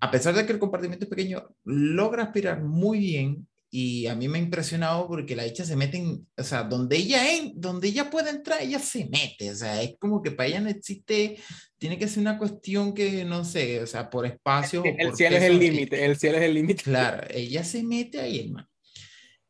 a pesar de que el compartimiento es pequeño, logra aspirar muy bien y a mí me ha impresionado porque la hecha se mete en, o sea, donde ella, en, donde ella puede entrar, ella se mete, o sea, es como que para ella no existe, tiene que ser una cuestión que, no sé, o sea, por espacio. El, cielo es el límite, el cielo es el límite. Claro, ella se mete ahí, hermano.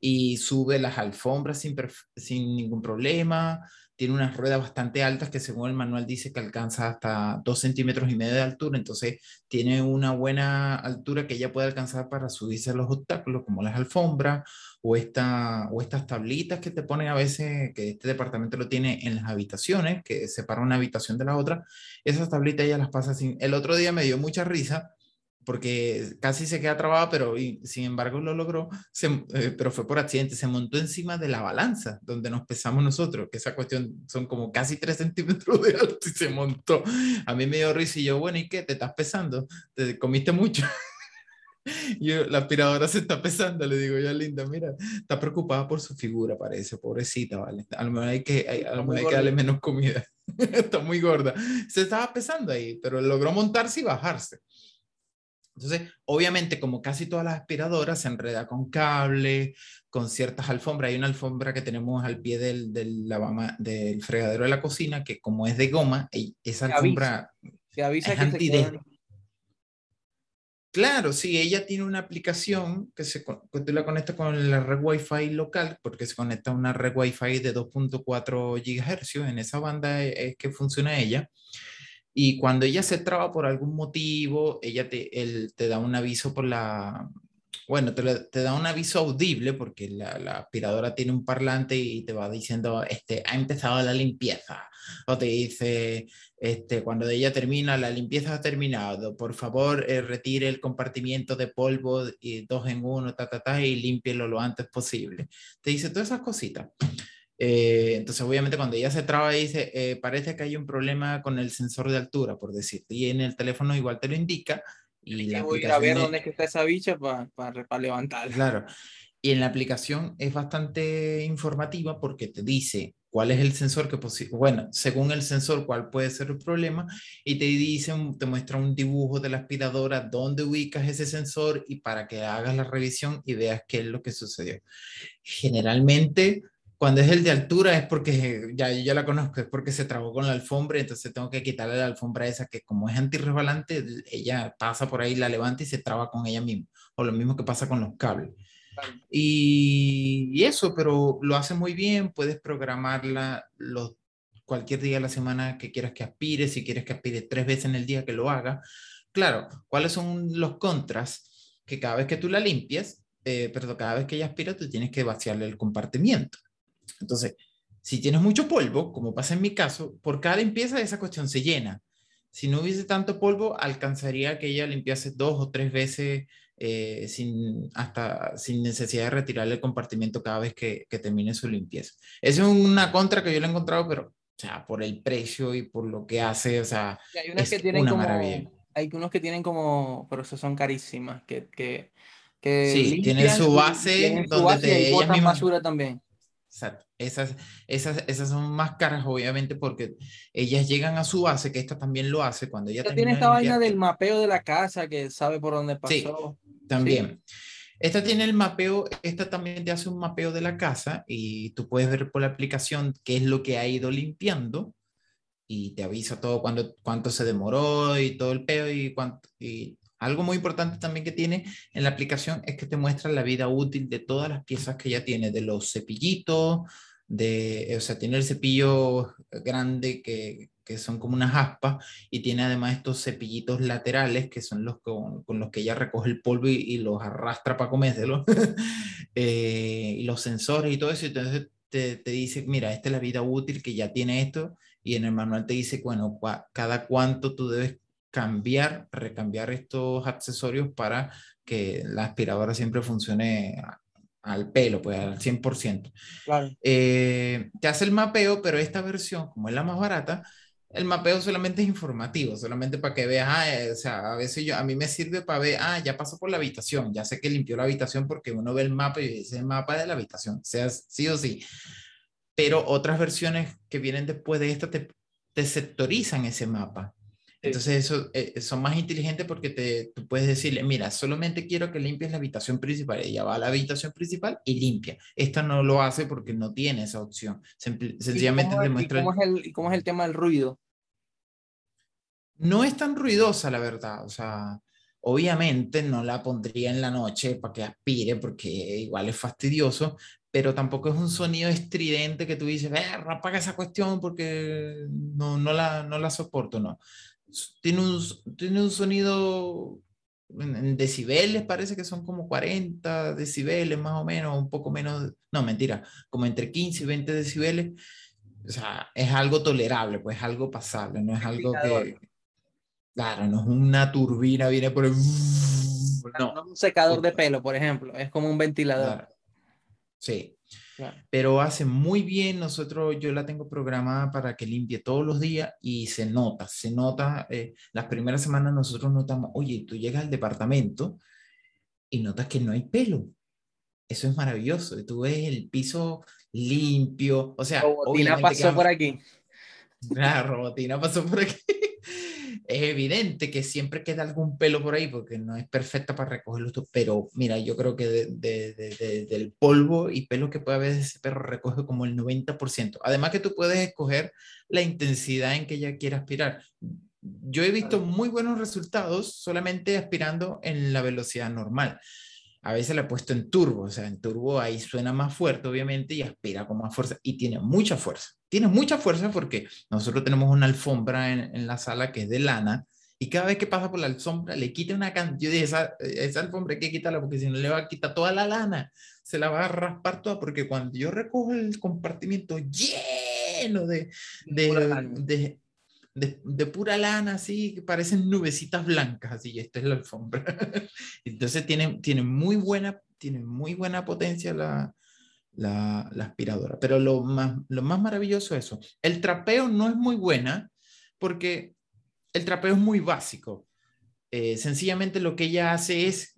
Y sube las alfombras sin, sin ningún problema, tiene unas ruedas bastante altas que según el manual dice que alcanza hasta dos centímetros y medio de altura, entonces tiene una buena altura que ella puede alcanzar para subirse a los obstáculos como las alfombras o, esta, o estas tablitas que te ponen a veces, que este departamento lo tiene en las habitaciones, que separa una habitación de la otra, esas tablitas ella las pasa sin... El otro día me dio mucha risa porque casi se queda trabada, pero y, sin embargo lo logró, eh, pero fue por accidente, se montó encima de la balanza donde nos pesamos nosotros, que esa cuestión son como casi 3 centímetros de alto y se montó. A mí me dio risa y yo, bueno, ¿y qué? ¿Te estás pesando? ¿Te comiste mucho? yo, la aspiradora se está pesando, le digo ya, linda, mira, está preocupada por su figura, parece, pobrecita, ¿vale? A lo mejor hay que, hay, hay que darle menos comida. está muy gorda. Se estaba pesando ahí, pero logró montarse y bajarse. Entonces, obviamente, como casi todas las aspiradoras, se enreda con cable, con ciertas alfombras. Hay una alfombra que tenemos al pie del, del, del fregadero de la cocina, que como es de goma, esa alfombra se avisa, es que Claro, sí, ella tiene una aplicación que, se, que tú la conectas con la red Wi-Fi local, porque se conecta a una red Wi-Fi de 2.4 GHz. En esa banda es que funciona ella. Y cuando ella se traba por algún motivo, ella te, él, te da un aviso por la, bueno, te, te da un aviso audible porque la, la, aspiradora tiene un parlante y te va diciendo, este, ha empezado la limpieza. O te dice, este, cuando ella termina, la limpieza ha terminado, por favor, eh, retire el compartimiento de polvo y dos en uno, ta, ta, ta, y límpielo lo antes posible. Te dice todas esas cositas. Eh, entonces, obviamente, cuando ella se traba y dice, eh, parece que hay un problema con el sensor de altura, por decirte, y en el teléfono igual te lo indica. Y la voy a ver dónde está esa bicha para para levantarla. Claro. Y en la aplicación es bastante informativa porque te dice cuál es el sensor que bueno, según el sensor cuál puede ser el problema y te dice, te muestra un dibujo de la aspiradora, dónde ubicas ese sensor y para que hagas la revisión y veas qué es lo que sucedió. Generalmente cuando es el de altura es porque ya yo ya la conozco, es porque se trabó con la alfombra, entonces tengo que quitarle la alfombra esa que como es antirresbalante, ella pasa por ahí, la levanta y se traba con ella misma, o lo mismo que pasa con los cables. Y, eso, pero lo hace muy bien, puedes programarla los, cualquier día de la semana que quieras que aspire, si quieres que aspire tres veces en el día que lo haga. Claro, ¿cuáles son los contras? Que cada vez que tú la limpias, eh, perdón, cada vez que ella aspira, tú tienes que vaciarle el compartimiento. Entonces, si tienes mucho polvo, como pasa en mi caso, por cada limpieza esa cuestión se llena. Si no hubiese tanto polvo, alcanzaría que ella limpiase dos o tres veces eh, sin, hasta sin necesidad de retirarle el compartimiento cada vez que, que termine su limpieza. Esa es una contra que yo le he encontrado, pero o sea, por el precio y por lo que hace, o sea, hay unas es que tienen una como, maravilla. Hay unos que tienen como, pero eso son carísimas, que, que, que sí, tiene su base, donde su base basura también. Exacto. Esas, esas, esas son más caras, obviamente, porque ellas llegan a su base, que esta también lo hace cuando ella tiene esta vaina del mapeo de la casa, que sabe por dónde pasó. También. Esta tiene el mapeo, esta también te hace un mapeo de la casa y tú puedes ver por la aplicación qué es lo que ha ido limpiando y te avisa todo cuando, cuánto se demoró y todo el peo y, cuánto, y algo muy importante también que tiene en la aplicación es que te muestra la vida útil de todas las piezas que ya tiene, de los cepillitos, de, o sea, tiene el cepillo grande que, que son como unas aspas, y tiene además estos cepillitos laterales, que son los con, con los que ella recoge el polvo y, los arrastra para comérselo, eh, y los sensores y todo eso, entonces te, te, dice, mira, esta es la vida útil que ya tiene esto, y en el manual te dice, bueno, cada cuánto tú debes cambiar, recambiar estos accesorios para que la aspiradora siempre funcione al pelo, pues al 100%. Claro. Eh, te hace el mapeo, pero esta versión, como es la más barata, el mapeo solamente es informativo, solamente para que veas, ah, eh, o sea, a veces yo, a mí me sirve para ver, ah, ya pasó por la habitación, ya sé que limpió la habitación porque uno ve el mapa y dice el mapa de la habitación, sea sí o sí. Pero otras versiones que vienen después de esta te, te sectorizan ese mapa. Entonces, eso, eh, son más inteligentes porque te, tú puedes decirle, mira, solamente quiero que limpies la habitación principal. Ella va a la habitación principal y limpia. Esta no lo hace porque no tiene esa opción. sencillamente demuestra... ¿cómo, es el, ¿Cómo es el tema del ruido? No es tan ruidosa, la verdad. O sea, obviamente no la pondría en la noche para que aspire porque igual es fastidioso, pero tampoco es un sonido estridente que tú dices, eh, apaga esa cuestión porque no, no, la, no la soporto, no. Tiene un, tiene un sonido en, decibeles, parece que son como 40 decibeles más o menos, un poco menos, no, mentira, como entre 15 y 20 decibeles. O sea, es algo tolerable, pues algo pasable, no es algo que, Claro, no es una turbina, viene por el... No. no es un secador de pelo, por ejemplo, es como un ventilador. Sí, pero hace muy bien, nosotros, yo la tengo programada para que limpie todos los días y se nota, se nota, eh, las primeras semanas nosotros notamos, oye, tú llegas al departamento y notas que no hay pelo. Eso es maravilloso, tú ves el piso limpio, o sea... Robotina pasó por aquí. La robotina pasó por aquí es evidente que siempre queda algún pelo por ahí porque no es perfecta para recogerlo, pero mira, yo creo que de, del polvo y pelo que puede haber ese perro recoge como el 90%. Además que tú puedes escoger la intensidad en que ella quiera aspirar. Yo he visto muy buenos resultados solamente aspirando en la velocidad normal a veces la he puesto en turbo, o sea, en turbo ahí suena más fuerte, obviamente, y aspira con más fuerza, y tiene mucha fuerza. Tiene mucha fuerza porque nosotros tenemos una alfombra en, la sala que es de lana, y cada vez que pasa por la alfombra le quita una cantidad, yo dije, esa, esa alfombra hay que quitarla porque si no le va a quitar toda la lana, se la va a raspar toda, porque cuando yo recojo el compartimiento lleno de, de, de, pura lana, así, que parecen nubecitas blancas, así, esta es la alfombra. Entonces tiene, tiene, muy buena, tiene muy buena potencia la, la, aspiradora. Pero lo más, lo más maravilloso es eso. El trapeo no es muy buena porque el trapeo es muy básico. Eh, sencillamente lo que ella hace es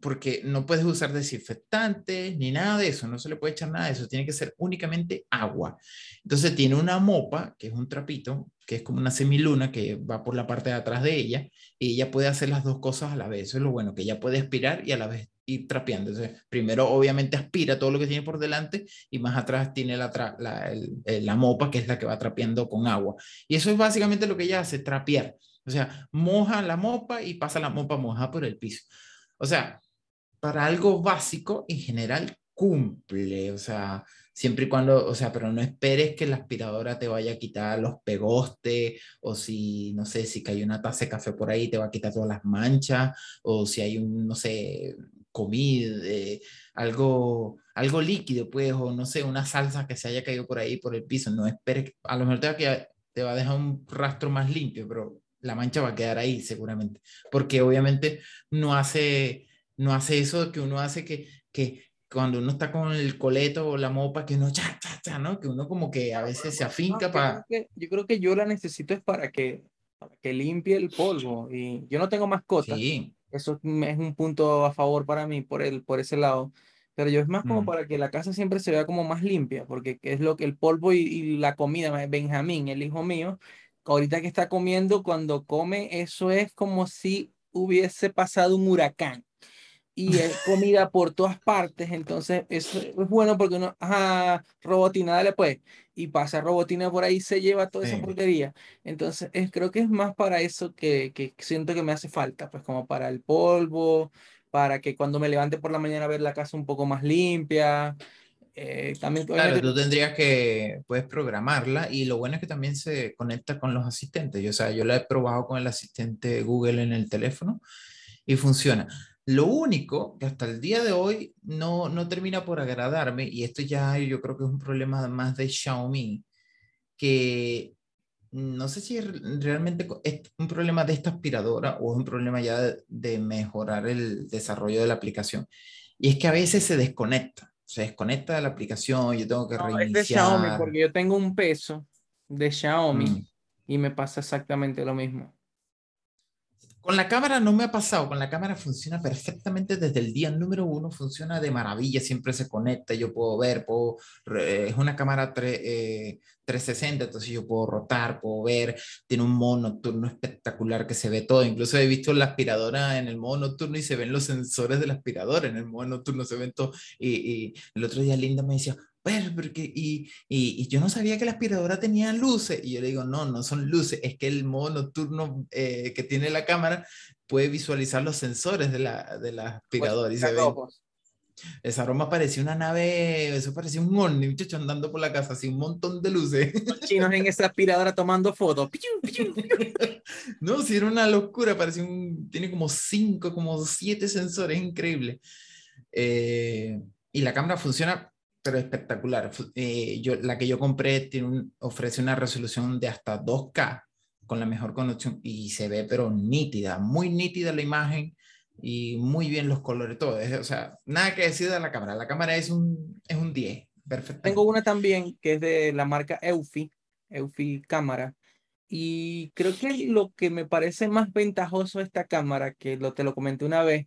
porque no puedes usar desinfectantes ni nada de eso, no se le puede echar nada de eso, tiene que ser únicamente agua. Entonces tiene una mopa, que es un trapito, que es como una semiluna que va por la parte de atrás de ella, y ella puede hacer las dos cosas a la vez. Eso es lo bueno, que ella puede aspirar y a la vez ir trapeando. Entonces, primero obviamente aspira todo lo que tiene por delante y más atrás tiene la, la, la mopa, que es la que va trapeando con agua. Y eso es básicamente lo que ella hace, trapear. O sea, moja la mopa y pasa la mopa mojada por el piso. O sea, para algo básico, en general cumple, o sea, siempre y cuando, o sea, pero no esperes que la aspiradora te vaya a quitar los pegostes, o si, no sé, si cae una taza de café por ahí, te va a quitar todas las manchas, o si hay un, no sé, comida, eh, algo, algo líquido, pues, o no sé, una salsa que se haya caído por ahí, por el piso, no esperes, a lo mejor te va a, te va a dejar un rastro más limpio, pero la mancha va a quedar ahí seguramente, porque obviamente no hace no hace eso que uno hace que, que cuando uno está con el coleto o la mopa, que uno cha, cha, cha, ¿no? Que uno como que a veces se afinca para... Yo creo que yo la necesito es para que, para que limpie el polvo. Y yo no tengo mascota. Sí. Eso es un punto a favor para mí por, el, por ese lado. Pero yo es más como mm. para que la casa siempre se vea como más limpia, porque es lo que el polvo y, y la comida, Benjamín, el hijo mío, ahorita que está comiendo, cuando come, eso es como si hubiese pasado un huracán y es comida por todas partes, entonces eso es bueno porque uno, ajá, robotina, dale pues, y pasa robotina por ahí, se lleva toda esa porquería. Entonces es, creo que es más para eso que, que siento que me hace falta, pues como para el polvo, para que cuando me levante por la mañana ver la casa un poco más limpia. Eh, también, claro, tú tendrías que, puedes programarla y lo bueno es que también se conecta con los asistentes. Yo, o sea, yo la he probado con el asistente Google en el teléfono y funciona. Lo único que hasta el día de hoy no, no termina por agradarme, y esto ya yo creo que es un problema más de Xiaomi, que no sé si realmente es un problema de esta aspiradora o es un problema ya de, mejorar el desarrollo de la aplicación. Y es que a veces se desconecta, se desconecta de la aplicación, yo tengo que no, reiniciar. Es de Xiaomi, porque yo tengo un peso de Xiaomi mm. y me pasa exactamente lo mismo. Con la cámara no me ha pasado, con la cámara funciona perfectamente desde el día número uno, funciona de maravilla, siempre se conecta, yo puedo ver, puedo, es una cámara 360, eh, entonces yo puedo rotar, puedo ver, tiene un modo nocturno espectacular que se ve todo, incluso he visto la aspiradora en el modo nocturno y se ven los sensores de la aspiradora, en el modo nocturno se ven todo, y, y el otro día Linda me decía, porque, y, y, yo no sabía que la aspiradora tenía luces. Y yo le digo, no, no son luces, es que el modo nocturno eh, que tiene la cámara puede visualizar los sensores de la, de la aspiradora. y se ve, esa aroma parecía una nave, eso parecía un ovni, muchacho, andando por la casa, así un montón de luces. Los chinos en esa aspiradora tomando fotos. no, si era una locura, parecía un, tiene como cinco, como siete sensores, increíble. Eh, y la cámara funciona espectacular. Eh, yo, la que yo compré tiene ofrece una resolución de hasta 2K con la mejor conexión y se ve pero nítida, muy nítida la imagen y muy bien los colores, todo. o sea, nada que decir de la cámara. La cámara es un, es un 10, perfecto. Tengo una también que es de la marca Eufy, Eufy Cámara. Y creo que lo que me parece más ventajoso de esta cámara, que lo, te lo comenté una vez,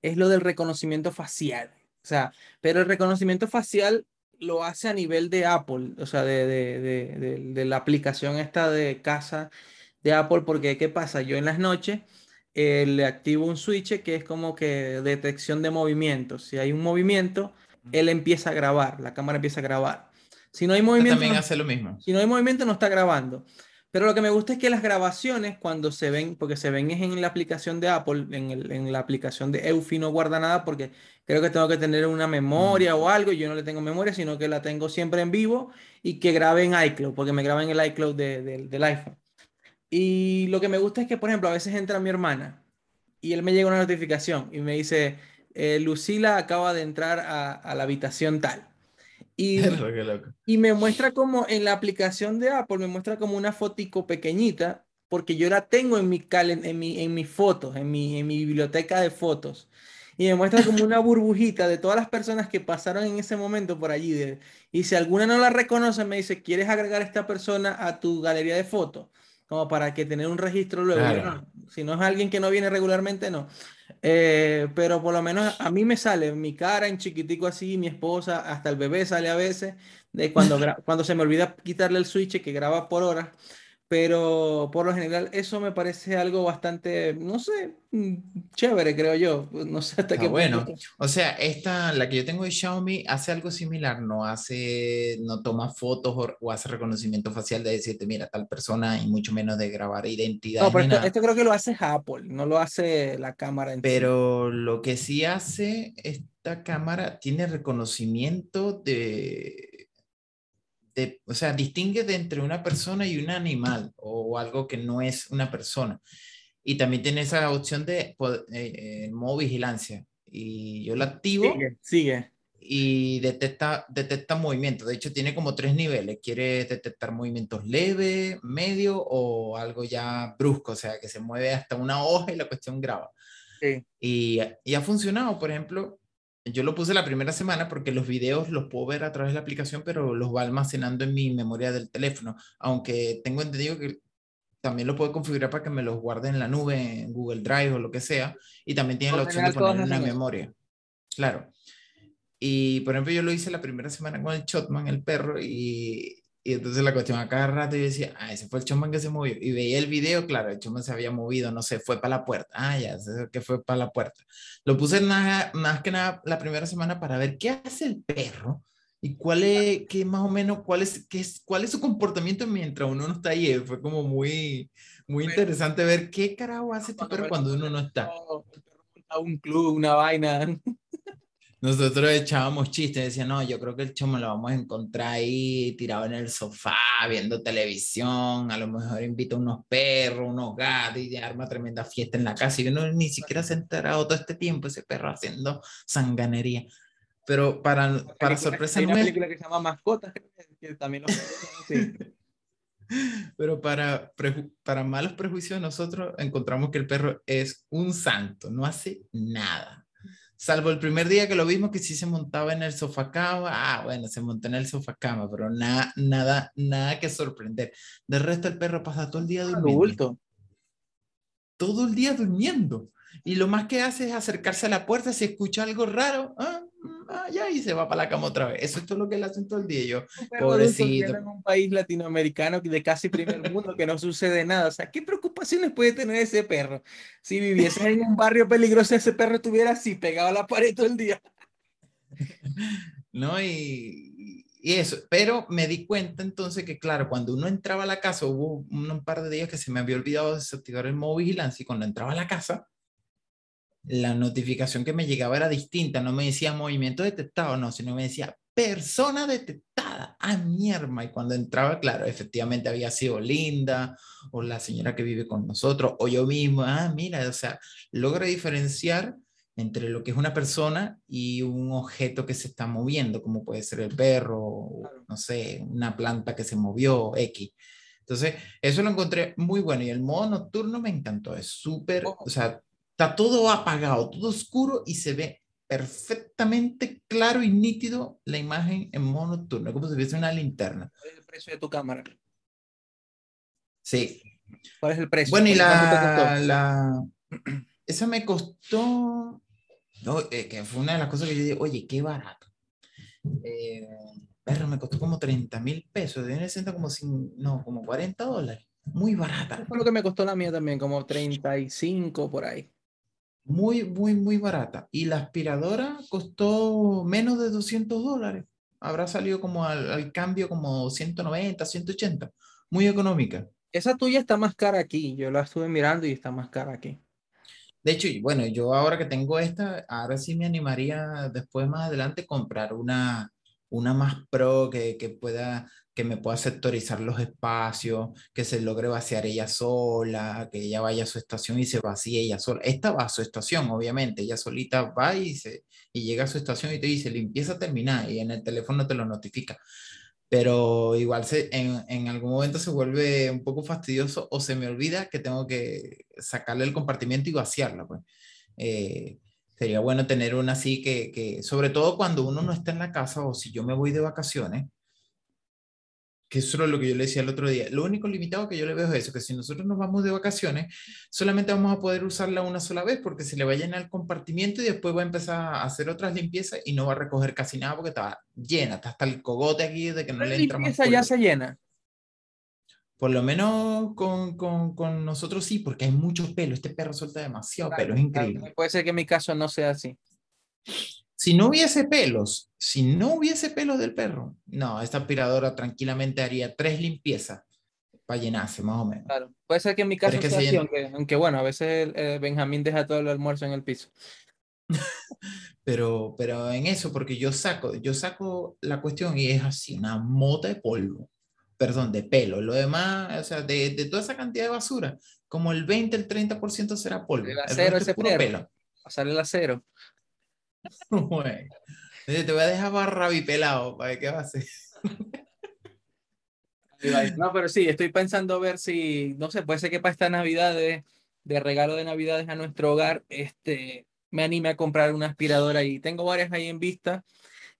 es lo del reconocimiento facial. O sea, pero el reconocimiento facial lo hace a nivel de Apple, o sea, de, de, de, de, la aplicación esta de casa de Apple, porque ¿qué pasa? Yo en las noches eh, le activo un switch que es como que detección de movimiento. Si hay un movimiento, él empieza a grabar, la cámara empieza a grabar. Si no hay movimiento... También hace lo mismo. Si no hay movimiento, no está grabando. Pero lo que me gusta es que las grabaciones, cuando se ven, porque se ven es en la aplicación de Apple, en, el, en la aplicación de Eufy no guarda nada porque creo que tengo que tener una memoria o algo. Yo no le tengo memoria, sino que la tengo siempre en vivo y que grabe en iCloud, porque me graba en el iCloud del iPhone. Y lo que me gusta es que, por ejemplo, a veces entra mi hermana y él me llega una notificación y me dice, eh, Lucila acaba de entrar a, a la habitación tal. Y, y me muestra como en la aplicación de Apple, me muestra como una fotico pequeñita, porque yo la tengo en mi, en mi, en mis fotos, en mi, en mi biblioteca de fotos. y me muestra como una burbujita de todas las personas que pasaron en ese momento por allí. de- y si alguna no la reconoce, me dice, ¿quieres agregar a esta persona a tu galería de fotos? Como para que tener un registro luego. Claro. "No, si no es alguien que no viene regularmente, no. Eh, pero por lo menos a mí me sale mi cara en chiquitico así, mi esposa, hasta el bebé sale a veces, de cuando, cuando se me olvida quitarle el switch que graba por horas. Pero por lo general eso me parece algo bastante, no sé, mm, chévere, creo yo. No sé hasta Está qué bueno. punto. O sea, esta, la que yo tengo de Xiaomi, hace algo similar, no hace, no toma fotos o, o hace reconocimiento facial de decirte, mira, tal persona, y mucho menos de grabar No, identidades pero esto, creo que lo hace Apple, no lo hace la cámara en sí. Pero lo que sí hace esta cámara tiene reconocimiento de, de, o sea, distingue de entre una persona y un animal o algo que no es una persona. Y también tiene esa opción de eh, eh, modo vigilancia. Y yo la activo Sigue, sigue. y detecta, detecta movimientos. De hecho, tiene como tres niveles. Quiere detectar movimientos leves, medio o algo ya brusco, o sea, que se mueve hasta una hoja y la cuestión graba. Sí. Y, y ha funcionado, por ejemplo, yo lo puse la primera semana porque los videos los puedo ver a través de la aplicación, pero los va almacenando en mi memoria del teléfono, aunque tengo entendido que también lo puedo configurar para que me los guarde en la nube, en Google Drive o lo que sea, y también tiene la opción de poner hacen eso. memoria. Claro. Y por ejemplo, yo lo hice la primera semana con el Shotman, el perro, y, y entonces la cuestión a cada rato yo decía, ah, ese fue el Shotman que se movió. Y veía el video, claro, el Shotman se había movido, no sé, fue para la puerta. Ah, ya, sé que fue para la puerta. Lo puse nada, más que nada la primera semana para ver qué hace el perro y cuál es, qué más o menos, cuál es, qué es, cuál es su comportamiento mientras uno no está ahí. Fue como muy, muy interesante ver qué carajo hace este perro cuando uno no está. Monta un club, una vaina. Nosotros echábamos chistes, decían, no, yo creo que el chomo lo vamos a encontrar ahí tirado en el sofá, viendo televisión, a lo mejor invita unos perros, unos gatos y arma tremenda fiesta en la casa y uno ni siquiera se ha enterado todo este tiempo ese perro haciendo sanganería. Pero para, para Película- sorpresa Hay una nuestra, película que se llama Mascotas, que- también lo sí. pero para, para malos prejuicios nosotros encontramos que el perro es un santo, no hace nada. Salvo el primer día que lo vimos que sí se montaba en el sofá cama, ah, bueno, se montó en el sofá cama, pero nada, nada, nada que sorprender. De resto el perro pasa todo el día durmiendo. Todo el día durmiendo. Y lo más que hace es acercarse a la puerta, si escucha algo raro, ah, ah, ya, y se va para la cama otra vez. Eso es todo lo que él hace todo el día. Y yo, adulto Pobrecito. en un país latinoamericano de casi primer mundo que no sucede nada. O sea, ¿qué preocupaciones puede tener ese perro? Si vivieses en un barrio peligroso, ese perro estuviera así, pegado a la pared todo el día. ¿no? Y, y eso, pero me di cuenta entonces que, claro, cuando uno entraba a la casa, hubo un, un par de días que se me había olvidado desactivar el modo vigilancia y cuando entraba a la casa, la notificación que me llegaba era distinta, no me decía movimiento detectado, no, sino me decía persona detectada, ah, mierda, y cuando entraba, claro, efectivamente había sido Linda o la señora que vive con nosotros o yo mismo, ah, mira, o sea, logra diferenciar entre lo que es una persona y un objeto que se está moviendo, como puede ser el perro, no sé, una planta que se movió, X. Entonces, eso lo encontré muy bueno y el modo nocturno me encantó, es súper, o sea, está todo apagado, todo oscuro y se ve perfectamente claro y nítido la imagen en modo nocturno, como si fuese una linterna. ¿Cuál es el precio de tu cámara? Sí, ¿Cuál es el precio? Bueno, y ¿Cuánto te la, la, esa me costó, no, eh, que fue una de las cosas que yo dije, oye, qué barato. Eh, perro, me costó como 30 mil pesos, viene siendo como, cin- no, como 40 dólares. Muy barata, Eso fue lo que me costó la mía también, como 35 por ahí. Muy, muy, muy barata. Y la aspiradora costó menos de 200 dólares. Habrá salido como al, al cambio como 190, 180. Muy económica. Esa tuya está más cara aquí. Yo la estuve mirando y está más cara aquí. De hecho, bueno, yo ahora que tengo esta, ahora sí me animaría después más adelante comprar una, una más pro que, que pueda, que me pueda sectorizar los espacios, que se logre vaciar ella sola, que ella vaya a su estación y se vacíe ella sola. Esta va a su estación, obviamente, ella solita va y, se, y llega a su estación y te dice limpieza terminada y en el teléfono te lo notifica. Pero igual se, en, en algún momento se vuelve un poco fastidioso o se me olvida que tengo que sacarle el compartimiento y vaciarla. Pues. Eh, Sería bueno tener una así que, que, sobre todo cuando uno no está en la casa o si yo me voy de vacaciones, que eso es lo que yo le decía el otro día. Lo único limitado que yo le veo es eso, que si nosotros nos vamos de vacaciones, solamente vamos a poder usarla una sola vez porque se le va a llenar el compartimiento y después va a empezar a hacer otras limpiezas y no va a recoger casi nada porque está llena, está hasta el cogote aquí de que no le entra más. limpieza ya se llena. Por lo menos con, con, con, nosotros sí, porque hay mucho pelo. Este perro suelta demasiado pelo, es increíble. puede ser que en mi caso no sea así. Si no hubiese pelos, si no hubiese pelos del perro, no, esta aspiradora tranquilamente haría tres limpiezas para llenarse, más o menos. Claro, puede ser que en mi caso sea así, aunque, bueno, a veces Benjamín deja todo el almuerzo en el piso. pero, pero en eso, porque yo saco, yo saco la cuestión y es así, una mota de polvo, perdón, de pelo. Lo demás, o sea, de, de toda esa cantidad de basura, como el 20, el 30% será polvo. El acero, ese puro pelo. Pasar el acero. Te voy a dejar barra pelado para ver qué va a hacer. No, pero sí, estoy pensando ver si, no sé, puede ser que para esta Navidad de, regalo de Navidades a nuestro hogar, este, me anime a comprar una aspiradora y tengo varias ahí en vista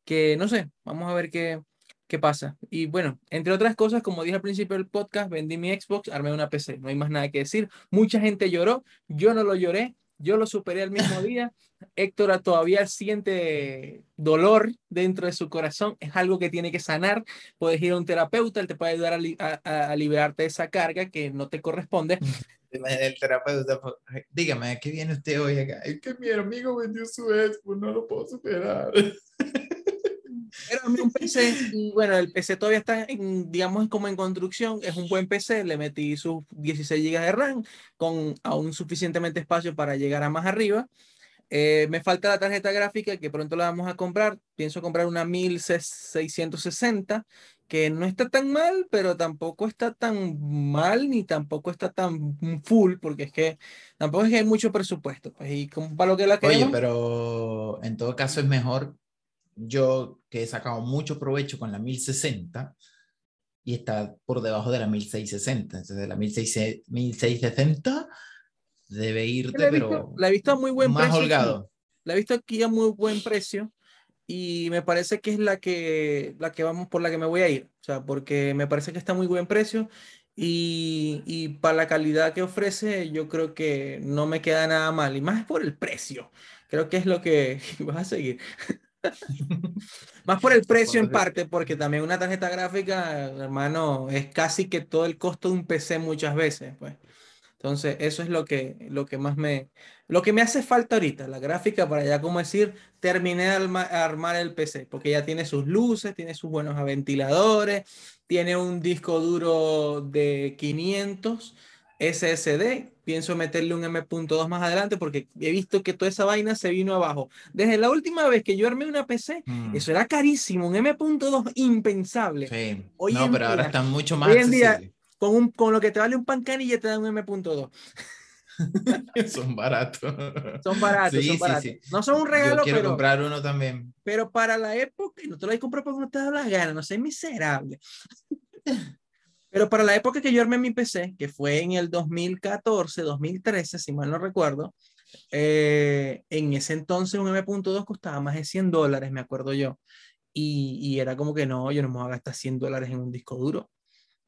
que, no sé, vamos a ver qué, qué pasa. Y bueno, entre otras cosas, como dije al principio del podcast, vendí mi Xbox, armé una PC, no hay más nada que decir. Mucha gente lloró, yo no lo lloré, yo lo superé el mismo día. Héctor todavía siente dolor dentro de su corazón. Es algo que tiene que sanar. Puedes ir a un terapeuta, él te puede ayudar a, liberarte de esa carga que no te corresponde. El terapeuta, pues, dígame, ¿qué viene usted hoy acá? Es que mi amigo vendió su pues no lo puedo superar. Era un PC y bueno, el PC todavía está, en, digamos, como en construcción. Es un buen PC. Le metí sus 16 GB de RAM con aún suficientemente espacio para llegar a más arriba. Eh, me falta la tarjeta gráfica que pronto la vamos a comprar. Pienso comprar una 1660 que no está tan mal, pero tampoco está tan mal ni tampoco está tan full, porque es que tampoco es que hay mucho presupuesto. Pues, y como para lo que la Oye, pero en todo caso es mejor yo que he sacado mucho provecho con la 1060 y está por debajo de la 1660. Entonces, la 1660 debe irte, pero. La he visto a muy buen más precio. holgado. La he visto aquí a muy buen precio y me parece que es la que, la que vamos por la que me voy a ir. O sea, porque me parece que está a muy buen precio y, y, para la calidad que ofrece, yo creo que no me queda nada mal. Y más por el precio. Creo que es lo que vas a seguir. Más por el precio en parte, porque también una tarjeta gráfica, hermano, es casi que todo el costo de un PC muchas veces, pues. Entonces, eso es lo que, lo que más me, lo que me hace falta ahorita, la gráfica para ya, como decir, terminé de armar el PC, porque ya tiene sus luces, tiene sus buenos ventiladores, tiene un disco duro de 500 SSD. Pienso meterle un M.2 más adelante porque he visto que toda esa vaina se vino abajo. Desde la última vez que yo armé una PC, mm. eso era carísimo, un M.2 impensable. Sí. no, pero ahora están mucho más. Hoy en día, con, un, con lo que te vale un pancanilla te dan un M.2. son baratos. Son baratos, son baratos. No son un regalo, Yo quiero pero, comprar uno también. Pero para la época, no te lo hay comprado porque no te da la gana, no sé, miserable. Pero para la época que yo armé mi PC, que fue en el 2014, 2013, si mal no recuerdo, eh, en ese entonces un M.2 costaba más de 100 dólares, me acuerdo yo. Y, y, era como que no, yo no me voy a gastar 100 dólares en un disco duro,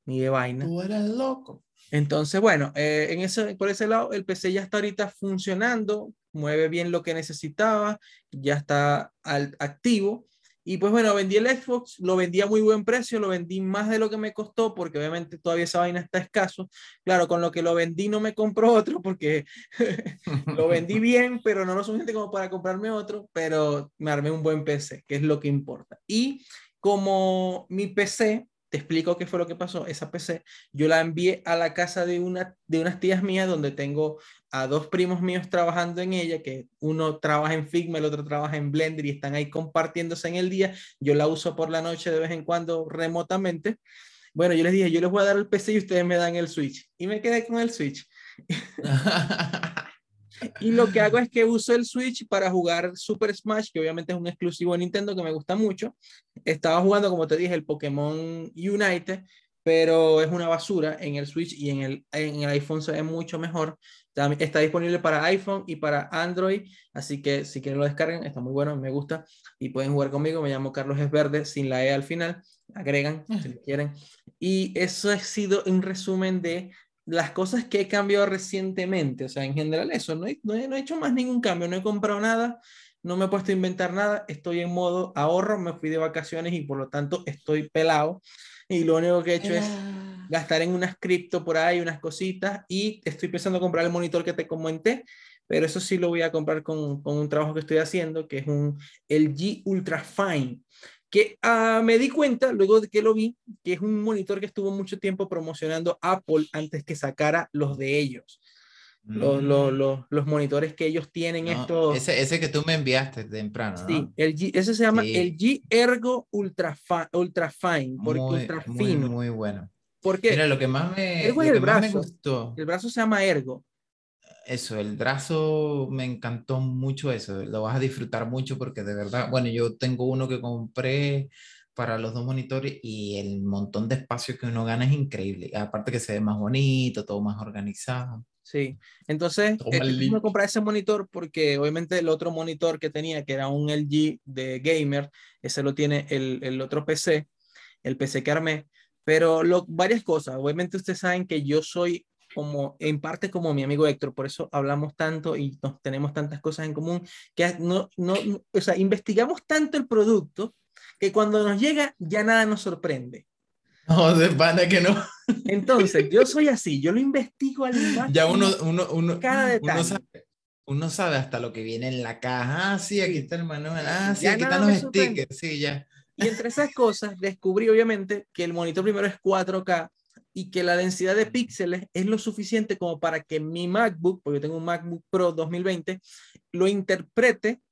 ni de vaina. Tú eres loco. Entonces, bueno, eh, en ese, por ese lado, el PC ya está ahorita funcionando, mueve bien lo que necesitaba, ya está al, activo. Y pues bueno, vendí el Xbox, lo vendí a muy buen precio, lo vendí más de lo que me costó, porque obviamente todavía esa vaina está escaso. Claro, con lo que lo vendí no me compró otro, porque lo vendí bien, pero no lo suficiente como para comprarme otro, pero me armé un buen PC, que es lo que importa. Y como mi PC te explico qué fue lo que pasó. Esa PC yo la envié a la casa de, una, de unas tías mías donde tengo a dos primos míos trabajando en ella, que uno trabaja en Figma, el otro trabaja en Blender y están ahí compartiéndose en el día. Yo la uso por la noche de vez en cuando remotamente. Bueno, yo les dije, yo les voy a dar el PC y ustedes me dan el Switch. Y me quedé con el Switch. Y lo que hago es que uso el Switch para jugar Super Smash, que obviamente es un exclusivo de Nintendo que me gusta mucho. Estaba jugando, como te dije, el Pokémon Unite pero es una basura. En el Switch y en el, en el iPhone se ve mucho mejor. También está disponible para iPhone y para Android, así que si quieren lo descarguen, está muy bueno, me gusta y pueden jugar conmigo. Me llamo Carlos Esverde sin la E al final, agregan si quieren. Y eso ha sido un resumen de las cosas que he cambiado recientemente, o sea, en general eso, no he, no he hecho más ningún cambio, no he comprado nada, no me he puesto a inventar nada, estoy en modo ahorro, me fui de vacaciones y por lo tanto estoy pelado y lo único que he hecho es gastar en unas cripto por ahí, unas cositas y estoy pensando comprar el monitor que te comenté, pero eso sí lo voy a comprar con, con un trabajo que estoy haciendo, que es un LG Ultra Fine, que uh, me di cuenta luego de que lo vi, que es un monitor que estuvo mucho tiempo promocionando Apple antes que sacara los de ellos. Los, los, mm. los, los, monitores que ellos tienen no, estos. ese, ese que tú me enviaste temprano el G, ese se llama sí. el G Ergo Ultra, Ultra Fine porque muy, ultra muy, fino. muy bueno. Porque Mira, lo que más me, Ergo lo es que el más brazo. me gustó. El brazo se llama Ergo eso, el brazo me encantó mucho eso, lo vas a disfrutar mucho porque de verdad, bueno, yo tengo uno que compré para los dos monitores y el montón de espacio que uno gana es increíble. Aparte que se ve más bonito, todo más organizado. Sí, entonces eh, me compré ese monitor porque obviamente el otro monitor que tenía, que era un LG de gamer, ese lo tiene el, el otro PC, el PC que armé, pero lo, varias cosas. Obviamente ustedes saben que yo soy como en parte como mi amigo Héctor, por eso hablamos tanto y nos tenemos tantas cosas en común, que no, no, o sea, investigamos tanto el producto que cuando nos llega ya nada nos sorprende. No, de pana que no. Entonces, yo soy así, yo lo investigo al máximo. Ya uno, uno, uno, cada detalle. uno sabe, uno sabe hasta lo que viene en la caja. Ah, sí, aquí está el manual. Ah, sí, ya aquí están los stickers. Sí, ya. Y entre esas cosas, descubrí obviamente que el monitor primero es 4K y que la densidad de píxeles es lo suficiente como para que mi MacBook, porque yo tengo un MacBook Pro 2020, lo interprete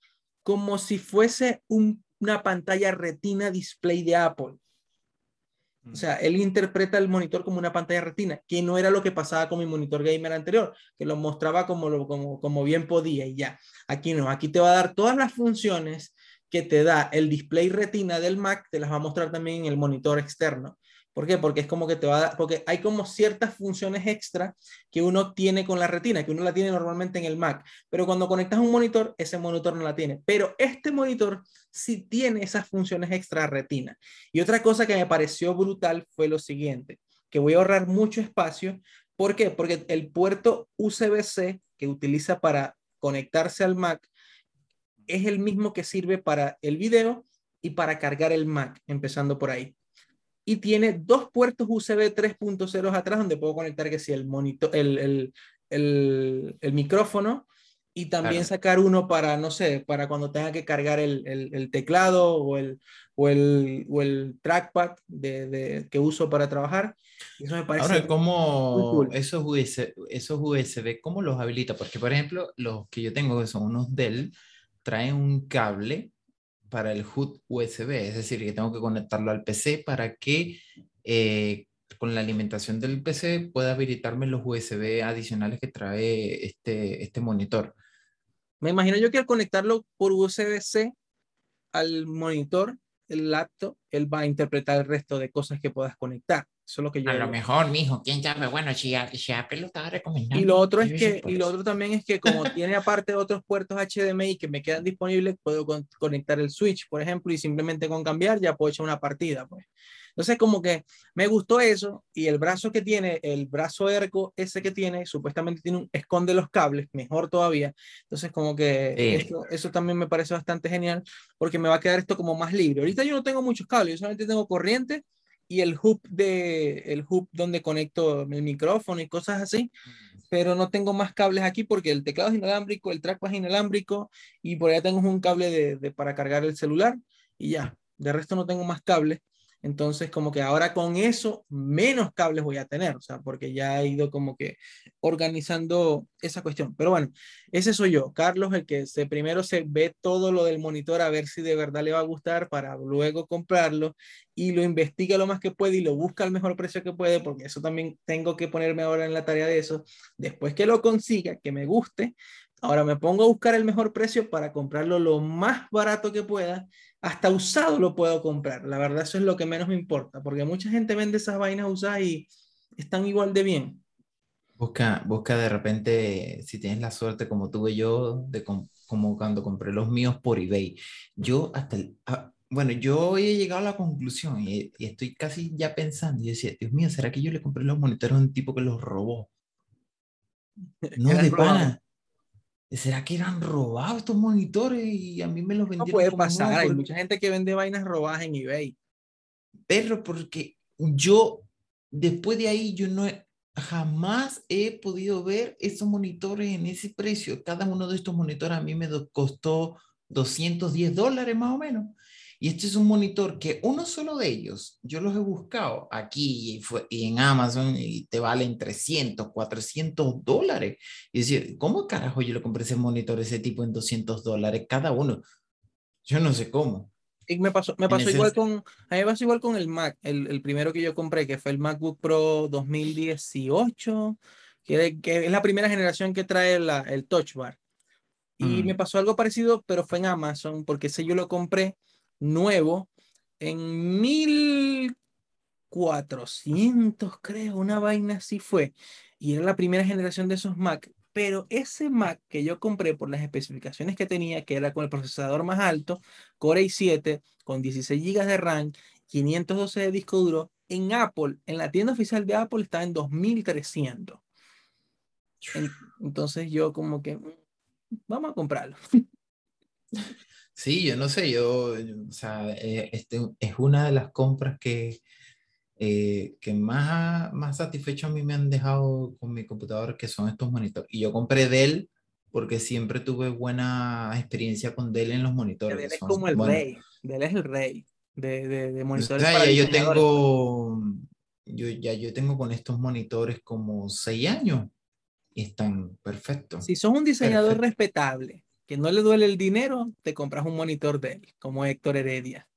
como si fuese un, una pantalla retina display de Apple. O sea, él interpreta el monitor como una pantalla retina, que no era lo que pasaba con mi monitor gamer anterior, que lo mostraba como, lo, como, como bien podía y ya. Aquí no, aquí te va a dar todas las funciones que te da el display retina del Mac, te las va a mostrar también en el monitor externo. ¿Por qué? Porque es como que te va a dar, porque hay como ciertas funciones extra que uno tiene con la retina, que uno la tiene normalmente en el Mac, pero cuando conectas un monitor, ese monitor no la tiene. Pero este monitor sí tiene esas funciones extra retina. Y otra cosa que me pareció brutal fue lo siguiente, que voy a ahorrar mucho espacio. ¿Por qué? Porque el puerto USB-C que utiliza para conectarse al Mac es el mismo que sirve para el video y para cargar el Mac, empezando por ahí y tiene dos puertos USB 3.0 atrás donde puedo conectar que si el monitor, el, el, el, el micrófono y también claro. sacar uno para, no sé, para cuando tenga que cargar el, el teclado o el, o el, o el trackpad de, de, que uso para trabajar. Eso me parece Ahora, ¿cómo cool. esos, USB, esos USB, cómo los habilita? Porque, por ejemplo, los que yo tengo, que son unos Dell, traen un cable para el HUD USB, es decir, que tengo que conectarlo al PC para que eh, con la alimentación del PC pueda habilitarme los USB adicionales que trae este, este monitor. Me imagino yo que al conectarlo por USB-C al monitor, el laptop, él va a interpretar el resto de cosas que puedas conectar. Eso es lo que yo. A lo mejor, mijo, quién sabe. Bueno, si, si Apple lo estaba recomendando. Y lo otro es que, y lo otro también es que como tiene aparte otros puertos HDMI que me quedan disponibles, puedo con, conectar el switch, por ejemplo, y simplemente con cambiar ya puedo echar una partida, pues. Entonces, como que me gustó eso y el brazo que tiene, el brazo ergo ese que tiene, supuestamente tiene un, esconde los cables, mejor todavía. Entonces, como que sí. eso, eso, también me parece bastante genial porque me va a quedar esto como más libre. Ahorita yo no tengo muchos cables, yo solamente tengo corriente y el hub de el hub donde conecto el micrófono y cosas así pero no tengo más cables aquí porque el teclado es inalámbrico el trackpad es inalámbrico y por allá tengo un cable de, de, para cargar el celular y ya de resto no tengo más cables entonces, como que ahora con eso, menos cables voy a tener, o sea, porque ya he ido como que organizando esa cuestión. Pero bueno, ese soy yo, Carlos, el que primero se ve todo lo del monitor a ver si de verdad le va a gustar para luego comprarlo y lo investiga lo más que puede y lo busca al mejor precio que puede, porque eso también tengo que ponerme ahora en la tarea de eso. Después que lo consiga, que me guste, Ahora me pongo a buscar el mejor precio para comprarlo lo más barato que pueda. Hasta usado lo puedo comprar. La verdad, eso es lo que menos me importa, porque mucha gente vende esas vainas usadas y están igual de bien. Busca, busca de repente, si tienes la suerte como tuve yo, de como cuando compré los míos por eBay. Yo hasta el, ah, bueno, yo he llegado a la conclusión y, estoy casi ya pensando y decía, Dios mío, ¿será que yo le compré los monitores a un tipo que los robó? No, de pana. ¿Será que eran robados estos monitores y a mí me los vendieron? No puede pasar, hay mucha gente que vende vainas robadas en eBay. Pero porque yo, después de ahí, yo no he, jamás he podido ver esos monitores en ese precio. Cada uno de estos monitores a mí me costó 210 dólares más o menos. Y este es un monitor que uno solo de ellos, yo los he buscado aquí y, fue, y en Amazon y te valen 300, 400 dólares. Y decir, ¿cómo carajo yo le compré ese monitor, ese tipo en 200 dólares cada uno? Yo no sé cómo. Y me pasó, me pasó igual con, a mí me pasó igual con el Mac, el, el, primero que yo compré, que fue el MacBook Pro 2018, que, que es la primera generación que trae la, el Touch Bar. Y mm. me pasó algo parecido, pero fue en Amazon, porque ese yo lo compré nuevo en 1400, creo, una vaina así fue. Y era la primera generación de esos Mac. Pero ese Mac que yo compré por las especificaciones que tenía, que era con el procesador más alto, Core i7, con 16 GB de RAM, 512 de disco duro, en Apple, en la tienda oficial de Apple, está en 2300. Entonces yo como que, mm, vamos a comprarlo. Sí, yo no sé, yo, o sea, eh, este es una de las compras que, eh, que más, más satisfecho a mí me han dejado con mi computador, que son estos monitores. Y yo compré Dell porque siempre tuve buena experiencia con Dell en los monitores. Dell es como el rey, Dell es el rey de, de, de monitores. ya yo tengo, yo, ya yo tengo con estos monitores como seis años y están perfectos. Si sos un diseñador respetable que no le duele el dinero, te compras un monitor de él, como Héctor Heredia.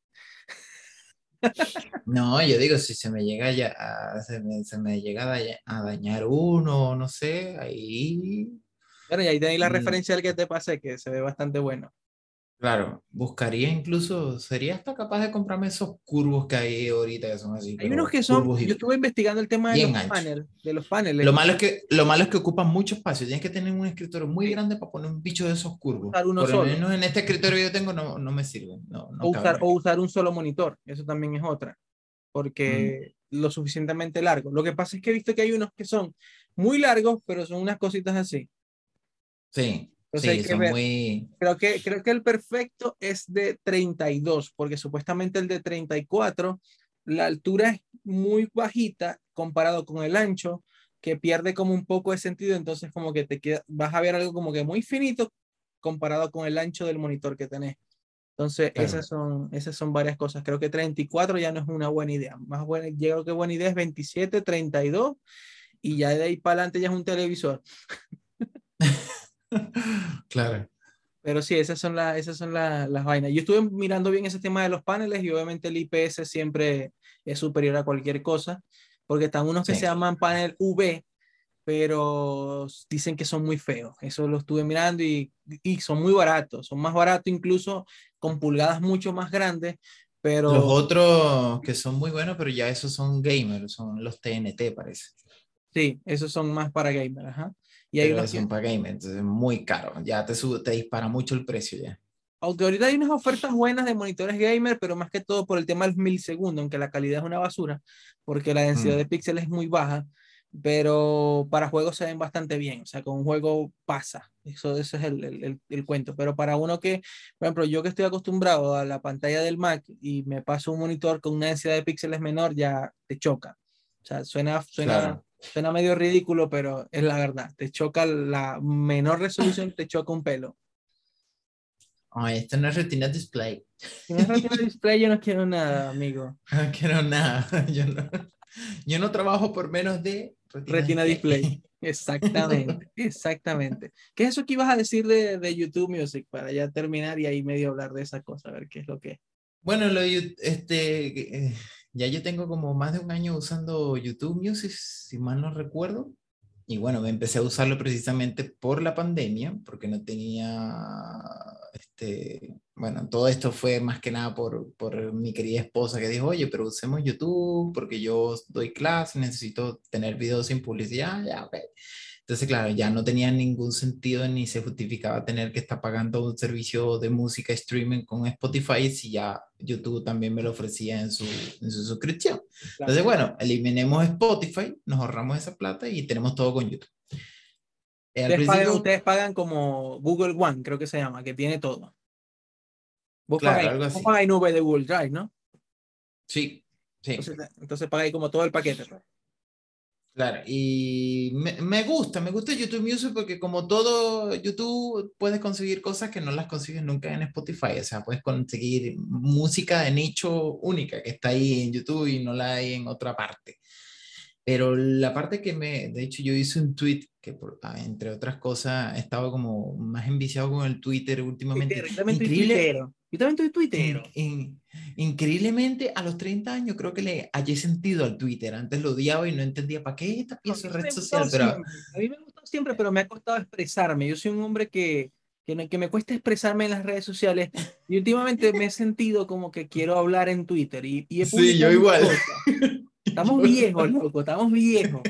No, yo digo, si se me llega ya a, se me, se me llega a dañar uno, no sé, ahí. Bueno, y ahí tenéis la mm. referencia al que te pasé, que se ve bastante bueno. Claro, buscaría incluso, sería hasta capaz de comprarme esos curvos que hay ahorita que son así. Hay unos que son, yo estuve investigando el tema de los, paneles, de los paneles. Lo malo, es que, lo malo es que ocupan mucho espacio, tienes que tener un escritorio muy grande para poner un bicho de esos curvos. Por lo menos en este escritorio que yo tengo no, no me sirve. No, o, usar, o, usar, un solo monitor, eso también es otra, porque mm. lo suficientemente largo. Lo que pasa es que he visto que hay unos que son muy largos, pero son unas cositas así. Sí sí, son muy... Creo que, creo que el perfecto es de 32, porque supuestamente el de 34, la altura es muy bajita comparado con el ancho, que pierde como un poco de sentido, entonces como que te queda, vas a ver algo como que muy finito comparado con el ancho del monitor que tenés. Entonces, esas, son, esas son varias cosas. Creo que 34 ya no es una buena idea. Más buena, yo creo que buena idea es 27, 32 y ya de ahí para adelante ya es un televisor. claro. Pero sí, esas son, las esas son las vainas. Yo estuve mirando bien ese tema de los paneles y obviamente el IPS siempre es superior a cualquier cosa, porque están unos que se llaman panel V, pero dicen que son muy feos. Eso lo estuve mirando y, y son muy baratos. Son más baratos incluso con pulgadas mucho más grandes, pero... Los otros que son muy buenos, pero ya esos son gamers, son los TNT parece. Sí, esos son más para gamers, ajá. Y hay una para gamer, entonces es muy caro. Ya te, sube, te dispara mucho el precio ya. Aunque ahorita hay unas ofertas buenas de monitores gamer, pero más que todo por el tema del milisegundo, aunque la calidad es una basura, porque la densidad mm. de píxeles es muy baja, pero para juegos se ven bastante bien. O sea, con un juego pasa. Eso, eso es el, el, el, cuento. Pero para uno que, por ejemplo, yo que estoy acostumbrado a la pantalla del Mac y me paso un monitor con una densidad de píxeles menor, ya te choca. O sea, suena, suena, Suena medio ridículo, pero es la verdad. Te choca la menor resolución, te choca un pelo. Ay, esto no es Retina Display. Si no es Retina Display, yo no quiero nada, amigo. No quiero nada. Yo no, yo no trabajo por menos de Retina, Display. Exactamente, exactamente. ¿Qué es eso que ibas a decir de, de, YouTube Music para ya terminar y ahí medio hablar de esa cosa, a ver qué es lo que es? Bueno, lo, este, eh, ya yo tengo como más de un año usando YouTube Music, si mal no recuerdo. y bueno, me empecé a usarlo precisamente por la pandemia, porque no tenía, este, bueno, todo esto fue más que nada por, por mi querida esposa que dijo, oye, pero usemos YouTube porque yo doy clase, necesito tener videos sin publicidad, ya, ok. Entonces, claro, ya no tenía ningún sentido ni se justificaba tener que estar pagando un servicio de música streaming con Spotify si ya YouTube también me lo ofrecía en su, en su suscripción. Entonces, bueno, eliminemos Spotify, nos ahorramos esa plata y tenemos todo con YouTube. Eh, ustedes, pagan, como Google One, creo que se llama, que tiene todo. Vos, claro, pagáis, nube de Google Drive, ¿no? Sí, sí. Entonces, entonces pagáis como todo el paquete. Pues. Claro, y me, gusta, me gusta YouTube Music porque como todo YouTube puedes conseguir cosas que no las consigues nunca en Spotify, o sea, puedes conseguir música de nicho única que está ahí en YouTube y no la hay en otra parte. Pero la parte que me, de hecho yo hice un tweet que por, ah, entre otras cosas estaba como más enviciado con el Twitter últimamente. Increíble, yo también estoy Twitter. increíblemente, a los 30 años creo que le hallé sentido al Twitter. Antes lo odiaba y no entendía para qué esta pieza red social. Pero... A mí me gustó siempre, pero me ha costado expresarme. Yo soy un hombre que, que, que, me cuesta expresarme en las redes sociales y últimamente me he sentido como que quiero hablar en Twitter. Y, y sí, yo igual. Estamos viejos, loco, estamos viejos.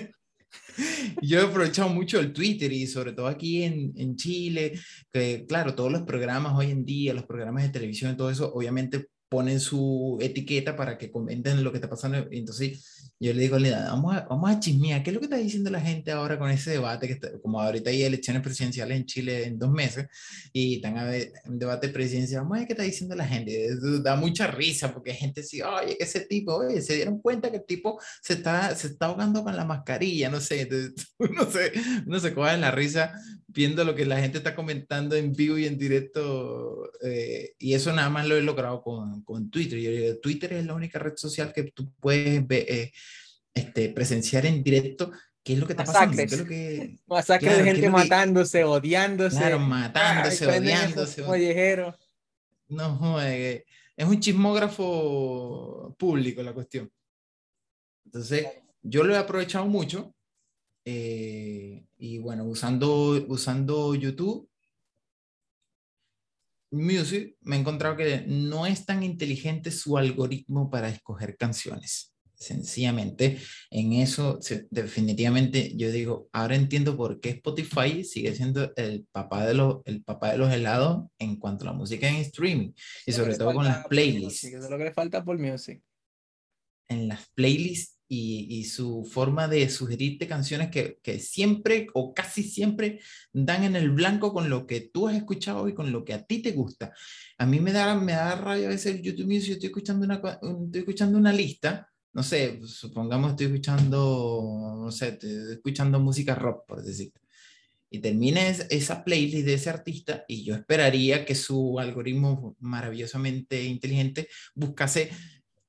Yo he aprovechado mucho el Twitter y sobre todo aquí en, en, Chile, que claro, todos los programas hoy en día, los programas de televisión y todo eso, obviamente ponen su etiqueta para que comenten lo que está pasando. Entonces yo le digo, vamos a, vamos a chismear, ¿qué es lo que está diciendo la gente ahora con ese debate? que Como ahorita hay elecciones presidenciales en Chile en dos meses y están a ver, un debate presidencial, vamos a ver qué está diciendo la gente. Da mucha risa porque hay gente dice, oye, que ese tipo, oye, se dieron cuenta que el tipo se está, se está ahogando con la mascarilla, no sé, entonces, no sé, no se coge en la risa viendo lo que la gente está comentando en vivo y en directo, eh, y eso nada más lo he logrado con, con Twitter. Yo Twitter es la única red social que tú puedes eh, este, presenciar en directo qué es lo que está pasando. ¿Qué es lo que, Masacres de gente matándose, odiándose. Claro, matándose, odiándose. Mollejero. No, es un chismógrafo público la cuestión. Entonces, yo lo he aprovechado mucho eh, y bueno, usando, usando YouTube Music, me he encontrado que no es tan inteligente su algoritmo para escoger canciones. Sencillamente, en eso, definitivamente, yo digo, ahora entiendo por qué Spotify sigue siendo el papá de los, el papá de los helados en cuanto a la música en streaming y sobre todo con las playlists. Eso es lo que le falta por Music. En las playlists y, su forma de sugerirte canciones que, que, siempre o casi siempre dan en el blanco con lo que tú has escuchado y con lo que a ti te gusta. A mí me da, me da rabia a veces el YouTube Music, yo estoy escuchando una, estoy escuchando una lista, no sé, supongamos estoy escuchando, no sé, estoy escuchando música rock, por decir. Y termina esa playlist de ese artista y yo esperaría que su algoritmo maravillosamente inteligente buscase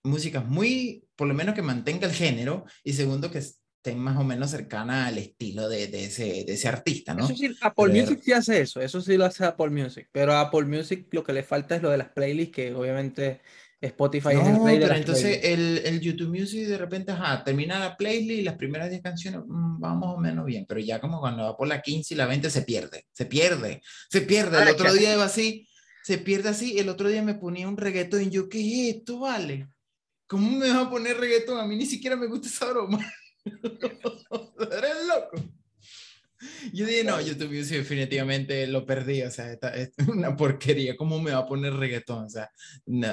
músicas muy, por lo menos que mantenga el género, y segundo, que estén más o menos cercana al estilo de, de, ese, de ese, artista, ¿no? Eso sí, Apple Music sí hace eso, eso sí lo hace Apple Music, pero a Apple Music lo que le falta es lo de las playlists, que obviamente Spotify no, es el de pero entonces el, el, YouTube Music de repente, ajá, termina la playlist y las primeras 10 canciones mm, van más o menos bien, pero ya como cuando va por la 15 y la 20 se pierde, se pierde, se pierde. El otro día iba así, se pierde así, el otro día me ponía un reggaetón y yo, ¿qué es esto, vale? ¿Cómo me vas a poner reggaetón? A mí ni siquiera me gusta esa broma. Eres loco. Yo dije, no, YouTube Music definitivamente lo perdí, o sea, es una porquería, ¿cómo me va a poner reggaetón? O sea,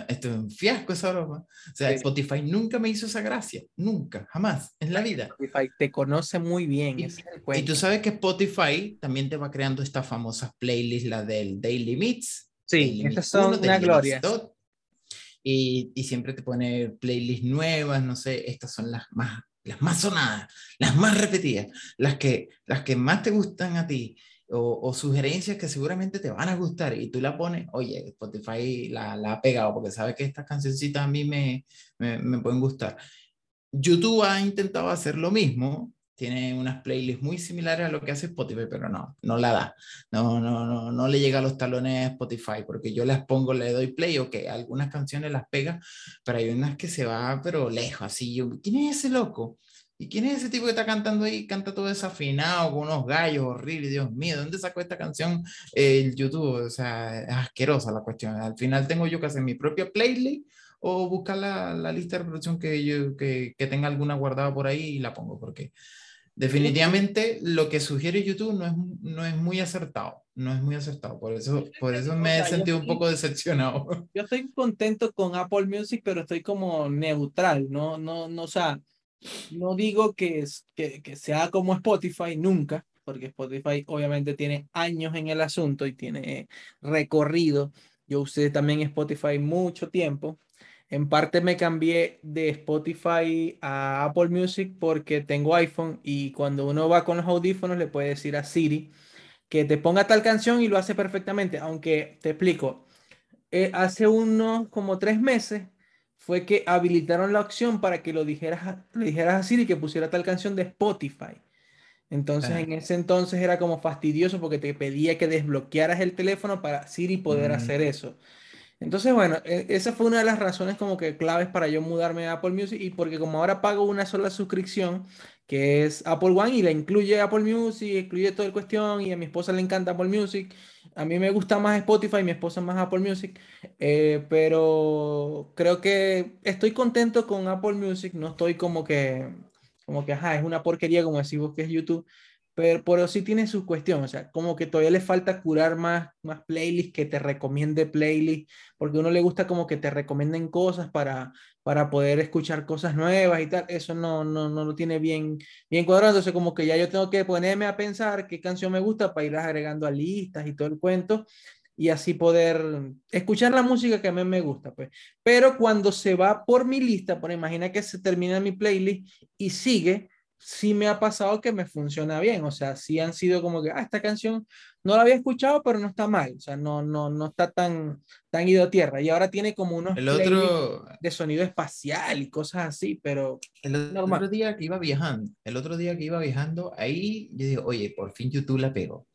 esto es un fiasco esa broma. O sea, Spotify nunca me hizo esa gracia, nunca, jamás, en la vida. Spotify te conoce muy bien. Y, y tú sabes que Spotify también te va creando estas famosas playlists, la del Daily Mix. Sí, esas son una gloria y, siempre te pone playlists nuevas, no sé, estas son las más, las más sonadas, las más repetidas, las que, las que más te gustan a ti. O, o, sugerencias que seguramente te van a gustar y tú la pones, oye, Spotify la, la ha pegado porque sabe que estas cancioncitas a mí me, me, me pueden gustar. YouTube ha intentado hacer lo mismo, tiene unas playlists muy similares a lo que hace Spotify, pero no, no la da. No, no, no, no le llega a los talones a Spotify, porque yo las pongo, le doy play, o que algunas canciones las pega, pero hay unas que se va, pero lejos, así. Yo, ¿Quién es ese loco? ¿Y quién es ese tipo que está cantando ahí? Canta todo desafinado, con unos gallos horribles, Dios mío, ¿dónde sacó esta canción el YouTube? O sea, es asquerosa la cuestión. Al final tengo yo que hacer mi propia playlist o buscar la, la lista de reproducción que, yo, que, que tenga alguna guardada por ahí y la pongo, porque definitivamente lo que sugiere YouTube no es, no es muy acertado, no es muy acertado, por eso, por eso me he sentido un poco decepcionado. Yo estoy contento con Apple Music, pero estoy como neutral, no, no, no, o sea, no digo que, es, que, que sea como Spotify, nunca, porque Spotify obviamente tiene años en el asunto y tiene recorrido. Yo usé también Spotify mucho tiempo. En parte me cambié de Spotify a Apple Music porque tengo iPhone y cuando uno va con los audífonos le puede decir a Siri que te ponga tal canción y lo hace perfectamente. Aunque te explico, eh, hace unos como tres meses fue que habilitaron la opción para que lo dijeras, le dijeras a Siri que pusiera tal canción de Spotify. Entonces, Ah. en ese entonces era como fastidioso porque te pedía que desbloquearas el teléfono para Siri poder Mm. hacer eso. Entonces, bueno, e- esa fue una de las razones como que claves para yo mudarme a Apple Music y porque como ahora pago una sola suscripción, que es Apple One y la incluye Apple Music, incluye toda la cuestión y a mi esposa le encanta Apple Music, a mí me gusta más Spotify, mi esposa más Apple Music, eh, pero creo que estoy contento con Apple Music, no estoy como que, como que, ajá, es una porquería como decimos que es YouTube, pero, pero sí tiene su cuestión, o sea, como que todavía le falta curar más, más playlists, que te recomiende playlists, porque a uno le gusta como que te recomienden cosas para, para poder escuchar cosas nuevas y tal, eso no, no, no lo tiene bien, bien cuadrado, entonces como que ya yo tengo que ponerme a pensar qué canción me gusta para ir agregando a listas y todo el cuento, y así poder escuchar la música que a mí me gusta, pues. Pero cuando se va por mi lista, por imagina que se termina mi playlist y sigue, sí me ha pasado que me funciona bien, o sea, sí han sido como que, ah, esta canción no la había escuchado, pero no está mal, o sea, no, no, no está tan, tan ido a tierra, y ahora tiene como unos El otro, de sonido espacial y cosas así, pero el otro normal. día que iba viajando, el otro día que iba viajando, ahí yo digo, oye, por fin YouTube la pegó.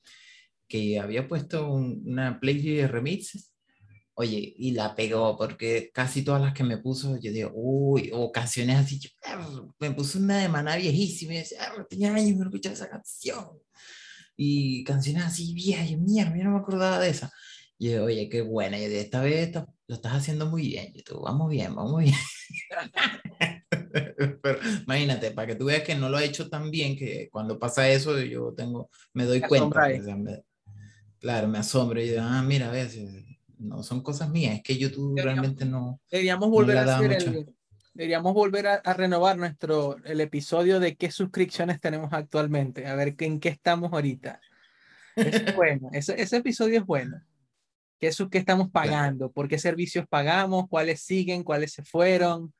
Que había puesto un- una playlist de remixes, oye, y la pegó, porque casi todas las que me puso, yo digo, uy, o canciones así, yo, me puso una de maná viejísima, y decía, "Ah, tenía años que no escuchaba esa canción. Y canciones así viejas, yo, mierda, yo no me acordaba de esa. Y yo, oye, qué buena, y de esta vez esta- lo estás haciendo muy bien, YouTube, vamos bien, vamos bien. Pero imagínate, para que tú veas que no lo ha hecho tan bien, que cuando pasa eso yo tengo, me doy Te cuenta. pues, o sea, me- claro, me asombro y digo, ah, mira, a ver, no son cosas mías, es que YouTube Deberíamos- realmente no, Deberíamos volver a hacer el, deberíamos volver a, a renovar nuestro, el episodio de qué suscripciones tenemos actualmente, a ver qué- en qué estamos ahorita. Es bueno, ese, ese episodio es bueno. ¿Qué, qué estamos pagando? ¿Por qué servicios pagamos? ¿Cuáles siguen? ¿Cuáles se fueron?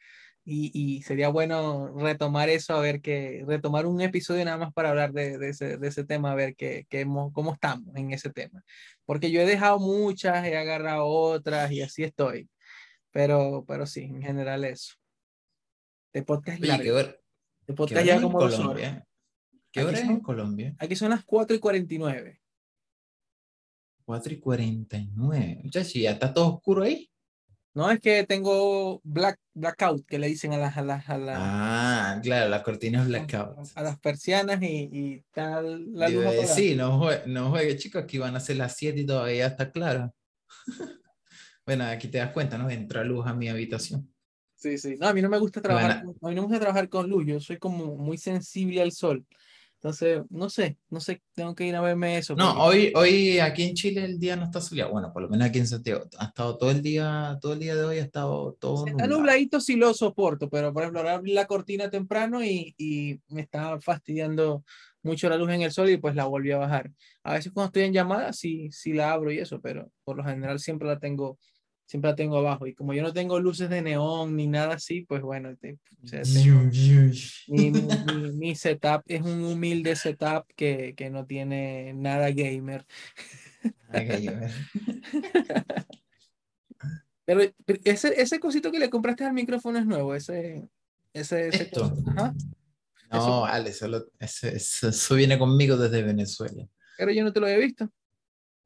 Y, y sería bueno retomar eso, a ver que, retomar un episodio nada más para hablar de, de ese, de ese tema, a ver qué, qué hemos- cómo estamos en ese tema. Porque yo he dejado muchas, he agarrado otras y así estoy. Pero, pero sí, en general eso. De podcast Oye, ¿qué hora, De podcast ya como dos horas. Colombia? ¿Qué Aquí hora es son- en Colombia? Aquí son las 4 y 49. 4 y 49. Muchachos, ¿ya está todo oscuro ahí? No es que tengo black, blackout, que le dicen a las, a las, a las, Ah, claro, la cortina es blackout. a las persianas y, y tal la luz decir, no juegue, no juegue, chicos, aquí van a ser las 7 y todavía está claro. bueno, aquí te das cuenta, ¿no? Entra luz a mi habitación. Sí, sí. No, a mí no me gusta trabajar, Bueno. con- a mí no me gusta trabajar con luz, yo soy como muy sensible al sol. Entonces, no sé, no sé, tengo que ir a verme eso. No, porque- hoy, hoy aquí en Chile el día no está soleado. Bueno, por lo menos aquí en Santiago. Ha estado todo el día, todo el día de hoy ha estado todo Si está nubladito sí lo soporto, pero por ejemplo, ahora abrí la cortina temprano y, y me está fastidiando mucho la luz en el sol y pues la volví a bajar. A veces cuando estoy en llamada sí, sí la abro y eso, pero por lo general siempre la tengo, siempre la tengo abajo. Y como yo no tengo luces de neón ni nada así, pues bueno, te- o sea, tengo- mi, mi- mi- setup es un humilde setup que, que no tiene nada gamer. Que yo- Pero pero ese, ese cosito que le compraste al micrófono es nuevo, ese, ese, ese Esto. Ajá. No, solo, ese- eso, eso viene conmigo desde Venezuela. Pero yo no te lo había visto.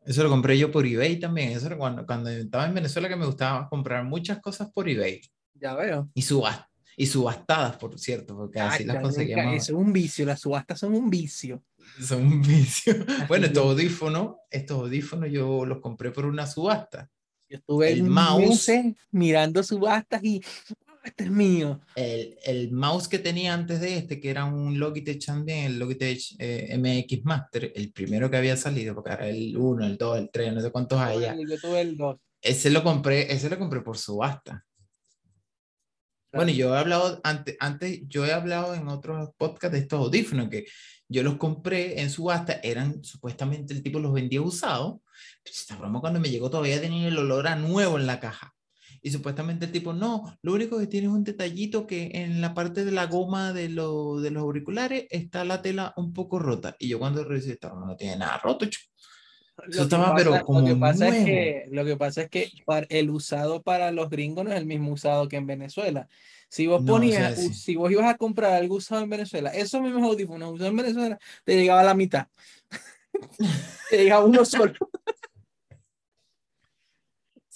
Eso lo compré yo por eBay también. Eso era cuando, cuando estaba en Venezuela que me gustaba comprar muchas cosas por eBay Ya veo. y subastas. Y subastadas, por cierto, porque así las conseguíamos. Es un vicio, las subastas son un vicio. Son un vicio. Bueno, yo- estos audífonos, estos audífonos yo los compré por una subasta. Yo estuve El mouse. meses mirando subastas y "Ah, este es mío. El, el mouse que tenía antes de este, que era un Logitech también, el Logitech eh, MX Master, el primero que había salido, porque era el 1, el 2, el 3, no sé cuántos hay ya. Yo tuve el 2. Ese lo compré, ese lo compré por subasta. Bueno, yo he hablado antes, antes, yo he hablado en otros podcasts de estos audífonos que yo los compré en subasta, eran supuestamente el tipo los vendía usados. Pues esta broma cuando me llegó todavía tenía el olor a nuevo en la caja. Y supuestamente el tipo, no, lo único que tiene es un detallito que en la parte de la goma de, lo- de los auriculares está la tela un poco rota. Y yo cuando revisé, esta broma no tiene nada roto, chico. Eso Lo que estaba, pero pasa- como lo que pasa es nuevo. que lo que pasa es que para el usado para los gringos no es el mismo usado que en Venezuela. Si vos No, o ponías, sea, sí. si vos ibas a comprar algo usado en Venezuela, esos mismos audífonos usados en Venezuela, te llegaba a la mitad. te llegaba uno solo.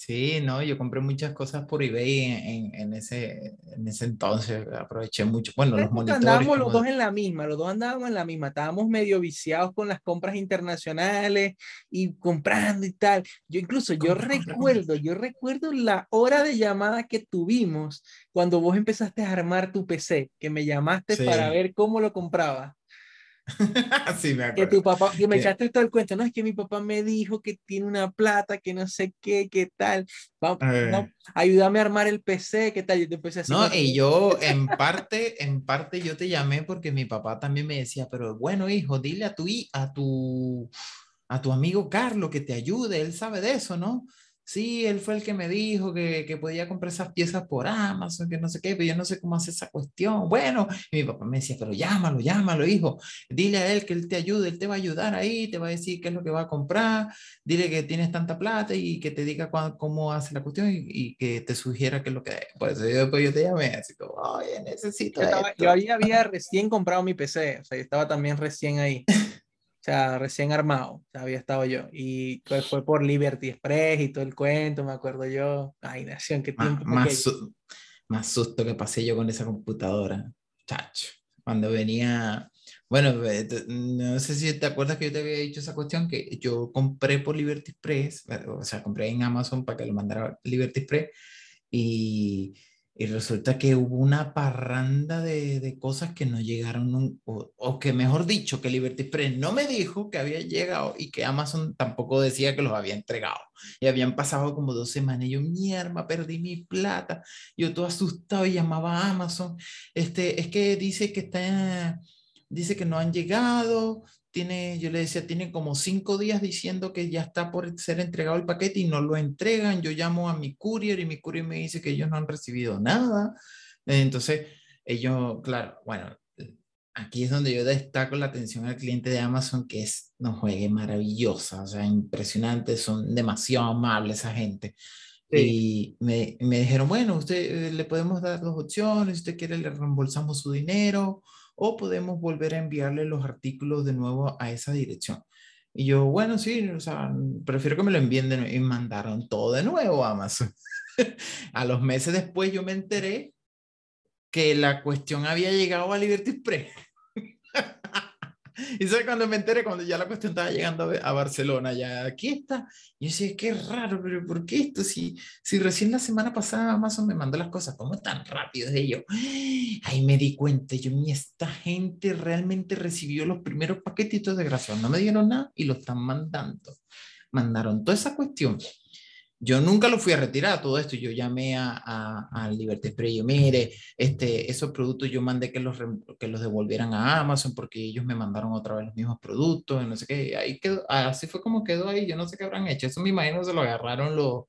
Sí, no, yo compré muchas cosas por eBay en, en- en ese, en ese entonces, aproveché mucho. Bueno, los monitores. Andábamos los dos en la misma, los dos andábamos en la misma, estábamos medio viciados con las compras internacionales y comprando y tal. Yo incluso, yo Compra, compra, recuerdo, yo recuerdo la hora de llamada que tuvimos cuando vos empezaste a armar tu PC, que me llamaste Sí. para ver cómo lo compraba. sí, me Que acuerdo. tu papá, que me Que- echaste todo el cuento, no, es que mi papá me dijo que tiene una plata, que no sé qué, qué tal. Va- Eh. va- ayúdame a armar el PC, qué tal. Yo te empecé así. No, con- y yo en parte, en parte yo te llamé porque mi papá también me decía, pero bueno, hijo, dile a tu, a tu, a tu amigo Carlos que te ayude, él sabe de eso, ¿no? Sí, él fue el que me dijo que, que podía comprar esas piezas por Amazon, que no sé qué, pero yo no sé cómo hace esa cuestión. Bueno, y mi papá me decía, pero llámalo, llámalo, hijo, dile a él que él te ayude, él te va a ayudar ahí, te va a decir qué es lo que va a comprar, dile que tienes tanta plata y que te diga cuán- cómo hace la cuestión y, y que te sugiera qué es lo que... Por eso yo, después yo te llamé, así como, oye, necesito Yo, estaba- esto". yo había, había recién comprado mi PC, o sea, yo estaba también recién ahí, o sea, recién armado, o sea, había estado yo, y pues fue por Liberty Express y todo el cuento, me acuerdo yo, ay, nación, qué Más, tiempo más, aquello. su- más susto que pasé yo con esa computadora, chacho. Cuando venía, bueno, no sé si te acuerdas que yo te había dicho esa cuestión, que yo compré por Liberty Express, o sea, compré en Amazon para que lo mandara Liberty Express, y, y resulta que hubo una parranda de, de cosas que no llegaron, o, o que mejor dicho, que Liberty Express no me dijo que había llegado y que Amazon tampoco decía que los había entregado. Y habían pasado como dos semanas. Y yo, mierda, perdí mi plata. Yo todo asustado y llamaba a Amazon. Este, es que dice que está, dice que no han llegado. Tiene, yo le decía, tiene como cinco días diciendo que ya está por ser entregado el paquete y no lo entregan. Yo llamo a mi courier y mi courier me dice que ellos no han recibido nada. Entonces, ellos, claro, bueno, aquí es donde yo destaco la atención al cliente de Amazon, que es, no juegue, maravillosa, o sea, impresionante, son demasiado amables esa gente. Sí. Y me, me dijeron, bueno, usted eh, le podemos dar dos opciones, si usted quiere le reembolsamos su dinero o podemos volver a enviarle los artículos de nuevo a esa dirección. Y yo, bueno, sí, o sea, prefiero que me lo envíen de nuevo. Y mandaron todo de nuevo a Amazon. a los meses después yo me enteré que la cuestión había llegado a Liberty Express. y sabes cuando me enteré, cuando ya la cuestión estaba llegando a, Barcelona, ya aquí está. Y yo decía, qué raro, pero ¿por qué esto? Si, si recién la semana pasada Amazon me mandó las cosas, ¿cómo tan rápido? Y yo, ahí me di cuenta, yo, ni esta gente realmente recibió los primeros paquetitos de gracia, no me dieron nada y lo están mandando. Mandaron toda esa cuestión. Yo nunca lo fui a retirar todo esto. Yo llamé a, a, a Liberty Express y yo, mire, este, esos productos yo mandé que los, que los devolvieran a Amazon porque ellos me mandaron otra vez los mismos productos, y no sé qué. Ahí quedó, así fue como quedó ahí. Yo no sé qué habrán hecho. Eso me imagino se lo agarraron los.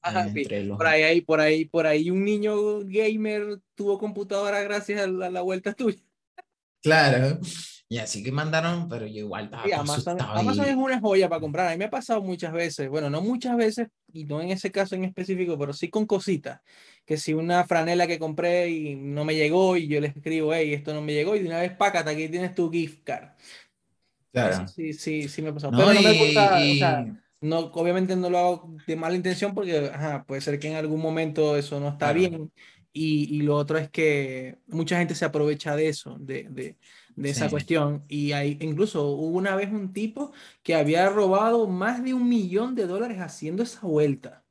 Ajá, eh, sí. entre los Por ahí, ahí, por ahí, por ahí un niño gamer tuvo computadora gracias a la, a la vuelta tuya. Claro. Y así que mandaron, pero yo igual estaba Sí, Amazon, Amazon es una joya para comprar. A mí me ha pasado muchas veces, bueno, no muchas veces, y no en ese caso en específico, pero sí con cositas. Que si una franela que compré y no me llegó y yo le escribo, hey, esto no me llegó, y de una vez, pácate, aquí tienes tu gift card. Claro. Sí, sí, sí me ha pasado. No, Pero no me y- gusta, o sea, no, obviamente no lo hago de mala intención porque ajá, puede ser que en algún momento eso no está Claro. bien Y, y, lo otro es que mucha gente se aprovecha de eso, de, de, de esa cuestión. Y hay, incluso hubo una vez un tipo que había robado más de un millón de dólares haciendo esa vuelta.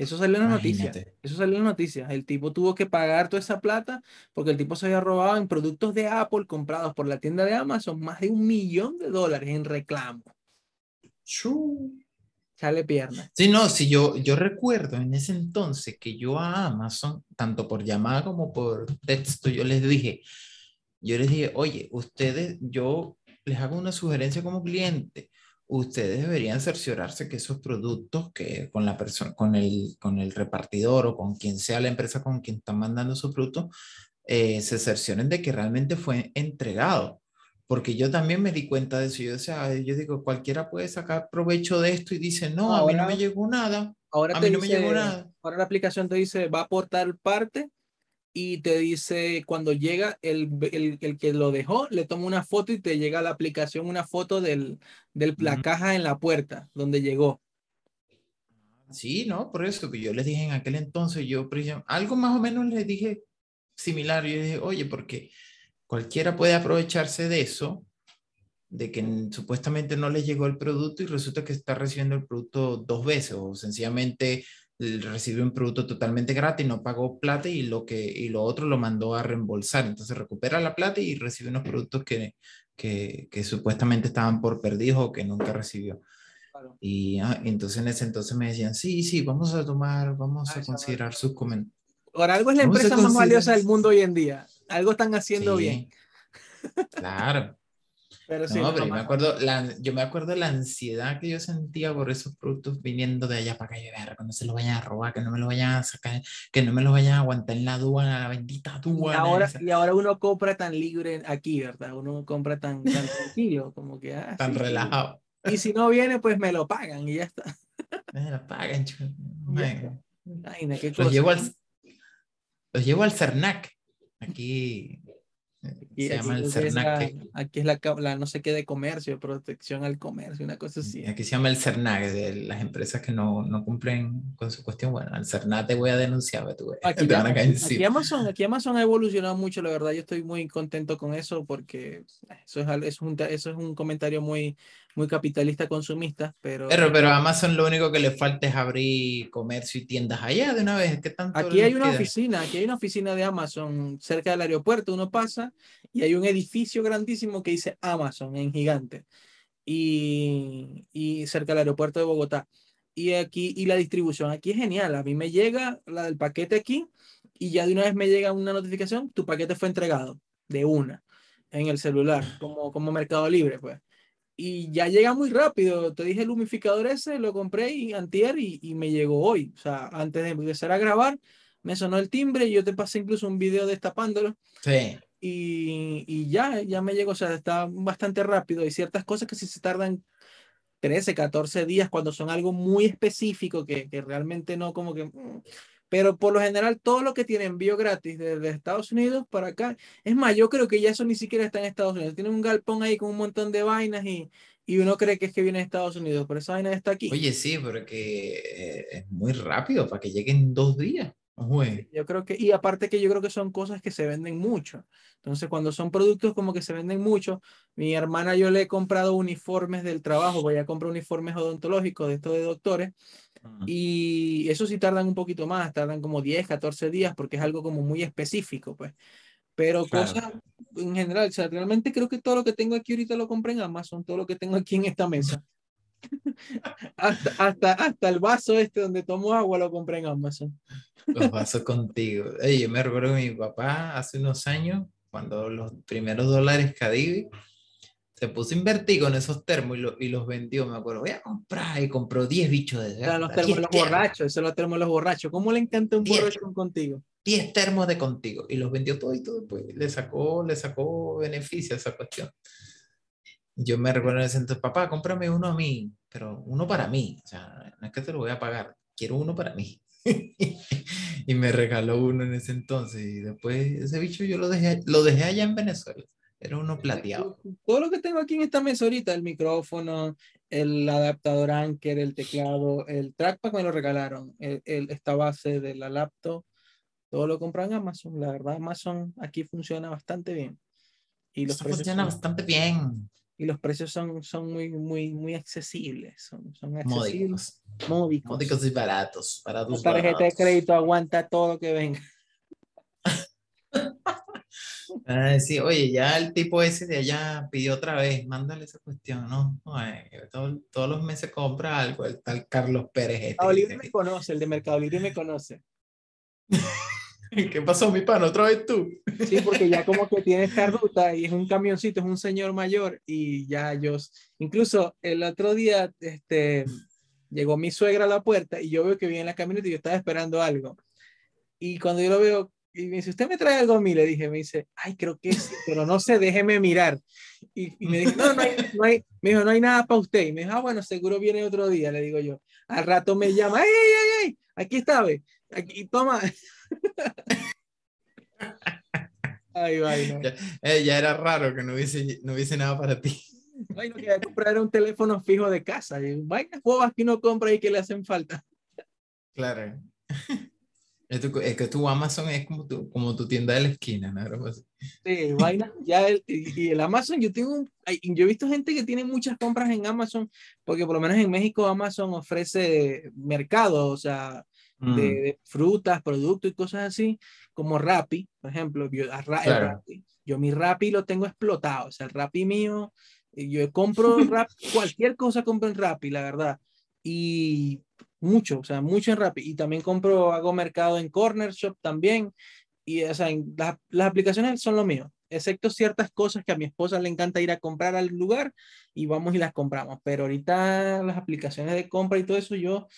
Eso salió en las noticias. Eso salió en las noticias. El tipo tuvo que pagar toda esa plata porque el tipo se había robado en productos de Apple comprados por la tienda de Amazon más de un millón de dólares en reclamo. Sale pierna. Sí, no, si yo, yo recuerdo en ese entonces que yo a Amazon, tanto por llamada como por texto, yo les dije, yo les dije, oye, ustedes, yo les hago una sugerencia como cliente, ustedes deberían cerciorarse que esos productos que con la persona, con el, con el repartidor o con quien sea la empresa con quien están mandando esos productos, eh, se cercioren de que realmente fue entregado porque yo también me di cuenta de eso. Yo, decía, yo digo, cualquiera puede sacar provecho de esto y dice, no, a mí no me llegó nada. Ahora a mí no me llegó nada. Ahora la aplicación te dice, va a aportar parte y te dice, cuando llega el, el, el, que lo dejó, le toma una foto y te llega a la aplicación una foto del, del la caja en la puerta donde llegó. Sí, no, por eso que yo les dije en aquel entonces, yo algo más o menos les dije similar. Yo dije, oye, porque cualquiera puede aprovecharse de eso, de que supuestamente no le llegó el producto y resulta que está recibiendo el producto dos veces o sencillamente recibió un producto totalmente gratis, no pagó plata y lo, que, y lo otro lo mandó a reembolsar. Entonces recupera la plata y recibe unos productos que, que, que supuestamente estaban por perdidos o que nunca recibió. Y ah, entonces en ese entonces me decían, sí, sí, vamos a tomar, vamos ah, a considerar sus comentarios. Por algo es la empresa más valiosa del mundo hoy en día algo están haciendo bien. Claro. Pero sí, no, pero yo me, acuerdo, la, yo me acuerdo la ansiedad que yo sentía por esos productos viniendo de allá para acá. Yo, ver, que no se lo vayan a robar, que no me lo vayan a sacar, que no me lo vayan a aguantar en la aduana, la bendita aduana. Y ahora, y ahora uno compra tan libre aquí, ¿verdad? Uno compra tan, tan tranquilo, como que. Ah, tan relajado. Y si no viene, pues me lo pagan y ya está. Me lo pagan, cosa. Los llevo al, los llevo al CERNAC. Aquí se llama el CERNAC. aquí es la, no sé qué de comercio, protección al comercio, una cosa así. Aquí se llama el CERNAC, de las empresas que no, no cumplen con su cuestión. Bueno, al CERNAC te voy a denunciar, Aquí, aquí, Amazon, aquí Amazon ha evolucionado mucho, la verdad. Yo estoy muy contento con eso porque eso es, es un, eso es un comentario muy, muy capitalista consumista, pero... Pero, pero Amazon lo único que le falta es abrir comercio y tiendas allá de una vez. ¿Qué tanto aquí hay una oficina, aquí hay una oficina de Amazon cerca del aeropuerto, uno pasa y hay un edificio grandísimo que dice Amazon en gigante y, y cerca del aeropuerto de Bogotá. Y aquí, y la distribución aquí es genial. A mí me llega la del paquete aquí y ya de una vez me llega una notificación, tu paquete fue entregado de una en el celular, como, como Mercado Libre, pues y ya llega muy rápido. Te dije el humificador ese, lo compré y antier y, y, me llegó hoy. O sea, antes de empezar a grabar, me sonó el timbre y yo te pasé incluso un video destapándolo. Sí. Y, y ya, ya me llegó. O sea, está bastante rápido. Hay ciertas cosas que sí se tardan 13, 14 días cuando son algo muy específico que, que realmente no como que... Pero por lo general todo lo que tiene envío gratis desde Estados Unidos para acá, es más, yo creo que ya eso ni siquiera está en Estados Unidos, tiene un galpón ahí con un montón de vainas y, y uno cree que es que viene de Estados Unidos, pero esa vaina está aquí. Oye, sí, porque eh, es muy rápido para que lleguen dos días. Yo creo que, y aparte que yo creo que son cosas que se venden mucho. Entonces, cuando son productos como que se venden mucho, mi hermana yo le he comprado uniformes del trabajo, voy a comprar uniformes odontológicos de estos de doctores, y eso sí tardan un poquito más, tardan como 10, 14 días, porque es algo como muy específico, pues. Pero cosas en general, o sea, realmente creo que todo lo que tengo aquí ahorita lo compré en Amazon, todo lo que tengo aquí en esta mesa. hasta, hasta, hasta el vaso este donde tomo agua lo compré en Amazon. Los vasos contigo. Oye, yo me recuerdo que mi papá hace unos años, cuando los primeros dólares Cadivi, se puso a invertir con esos termos y, los vendió, me acuerdo, voy a comprar y compró 10 bichos de claro, los termos los borrachos, esos los termos los borrachos. ¿Cómo le encanta un borracho contigo? 10 termos de contigo y los vendió todo y todo, pues le sacó, le sacó beneficio a esa cuestión. Yo me recuerdo en ese entonces, papá, cómprame uno a mí, pero uno para mí, o sea, no es que te lo voy a pagar, quiero uno para mí. y me regaló uno en ese entonces y después ese bicho yo lo dejé, lo dejé allá en Venezuela. Era uno plateado. Todo lo que tengo aquí en esta mesa ahorita, el micrófono, el adaptador Anker, el teclado, el trackpad me lo regalaron, el, esta base de la laptop, Todo lo compro en Amazon. La verdad, Amazon aquí funciona bastante bien. Y los Eso precios funciona son- bastante bien. y los precios son, son muy, muy, muy accesibles. Son, son accesibles. Módicos. Módicos. Módicos y baratos. La Baratos, tarjeta de baratos. crédito aguanta todo lo que venga. Ah, sí, oye, ya el tipo ese de allá pidió otra vez, mándale esa cuestión, ¿no? Ay, todo- todos los meses compra algo, el tal Carlos Pérez. este Mercado Libre me conoce, el de Mercado Libre me conoce. ¿Qué pasó, mi pan? ¿Otra vez tú? Sí, porque ya como que tiene esta ruta y es un camioncito, es un señor mayor y ya yo, incluso el otro día, este, llegó mi suegra a la puerta y yo veo que viene en la camioneta y yo estaba esperando algo. Y cuando yo lo veo, y me dice, ¿usted me trae algo a mí? Le dije, me dice, ay, creo que sí, pero no sé, déjeme mirar. Y, y me dijo, no, no hay, no hay, me dijo, no hay nada para usted. Y me dijo, ah, bueno, seguro viene otro día, le digo yo. Al rato me llama, ay, ay, ay, ay, aquí está, ve, aquí, toma. Ay, vaina. Ya, eh, ya era raro que no hubiese, no hubiese nada para ti. Ay, no quería comprar un teléfono fijo de casa. Vainas bobas que uno compra y que le hacen falta. Claro. Es, tu- es que tu Amazon es como tu, como tu tienda de la esquina, ¿no? Algo así. Sí, vainas. Ya el, y, el Amazon, yo tengo un, yo he visto gente que tiene muchas compras en Amazon, porque por lo menos en México Amazon ofrece mercado, o sea, de, Mm, de frutas, productos y cosas así, como Rappi, por ejemplo. Yo, Ra- Claro. Rappi. yo mi Rappi lo tengo explotado, o sea, el Rappi mío, eh, yo compro cualquier cosa compro en Rappi, la verdad. Y mucho, o sea, mucho en Rappi. Y también compro, hago mercado en Corner Shop también. Y, o sea, en- las, aplicaciones son lo mío, excepto ciertas cosas que a mi esposa le encanta ir a comprar al lugar y vamos y las compramos. Pero ahorita las aplicaciones de compra y todo eso, yo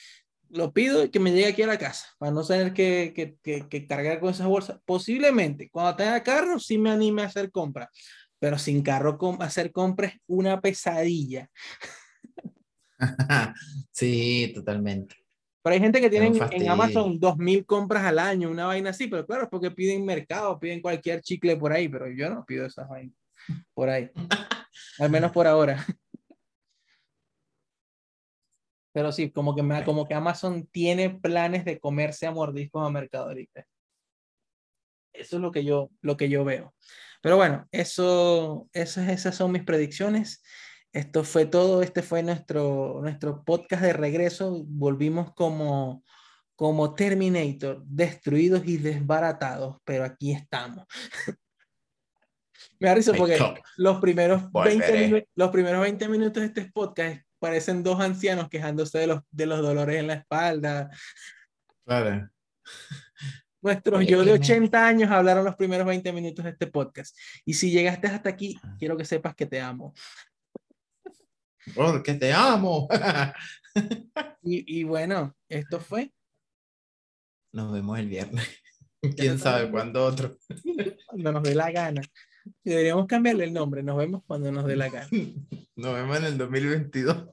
lo pido que me llegue aquí a la casa, para no tener que, que, que- cargar con esas bolsas. Posiblemente, cuando tenga carro, sí me anime a hacer compras, pero sin carro hacer compras es una pesadilla. Sí, totalmente. Pero hay gente que tiene en. Amazon 2.000 compras al año, una vaina así, pero claro, es porque piden mercado, piden cualquier chicle por ahí, pero yo no pido esas vainas por ahí, al menos por ahora. Pero sí, como que, me, como que Amazon tiene planes de comerse a mordiscos a Mercado Libre. Eso es lo que yo, lo que yo veo. Pero bueno, eso, esas, esas son mis predicciones. Esto fue todo. Este fue nuestro, nuestro podcast de regreso. Volvimos como, como Terminator, destruidos y desbaratados, pero aquí estamos. Me da risa porque los primeros, 20 Volveré. minu- los primeros 20 minutos de este podcast parecen dos ancianos quejándose de los, de los dolores en la espalda. Claro. Nuestros Oye, yo de que me- 80 años hablaron los primeros 20 minutos de este podcast. Y si llegaste hasta aquí, quiero que sepas que te amo. Porque te amo. Y, y bueno, esto fue Nos vemos el viernes. Quién sabe cuándo otro. cuando nos dé la gana. Deberíamos cambiarle el nombre. Nos vemos cuando nos dé la gana. Nos vemos en el 2022.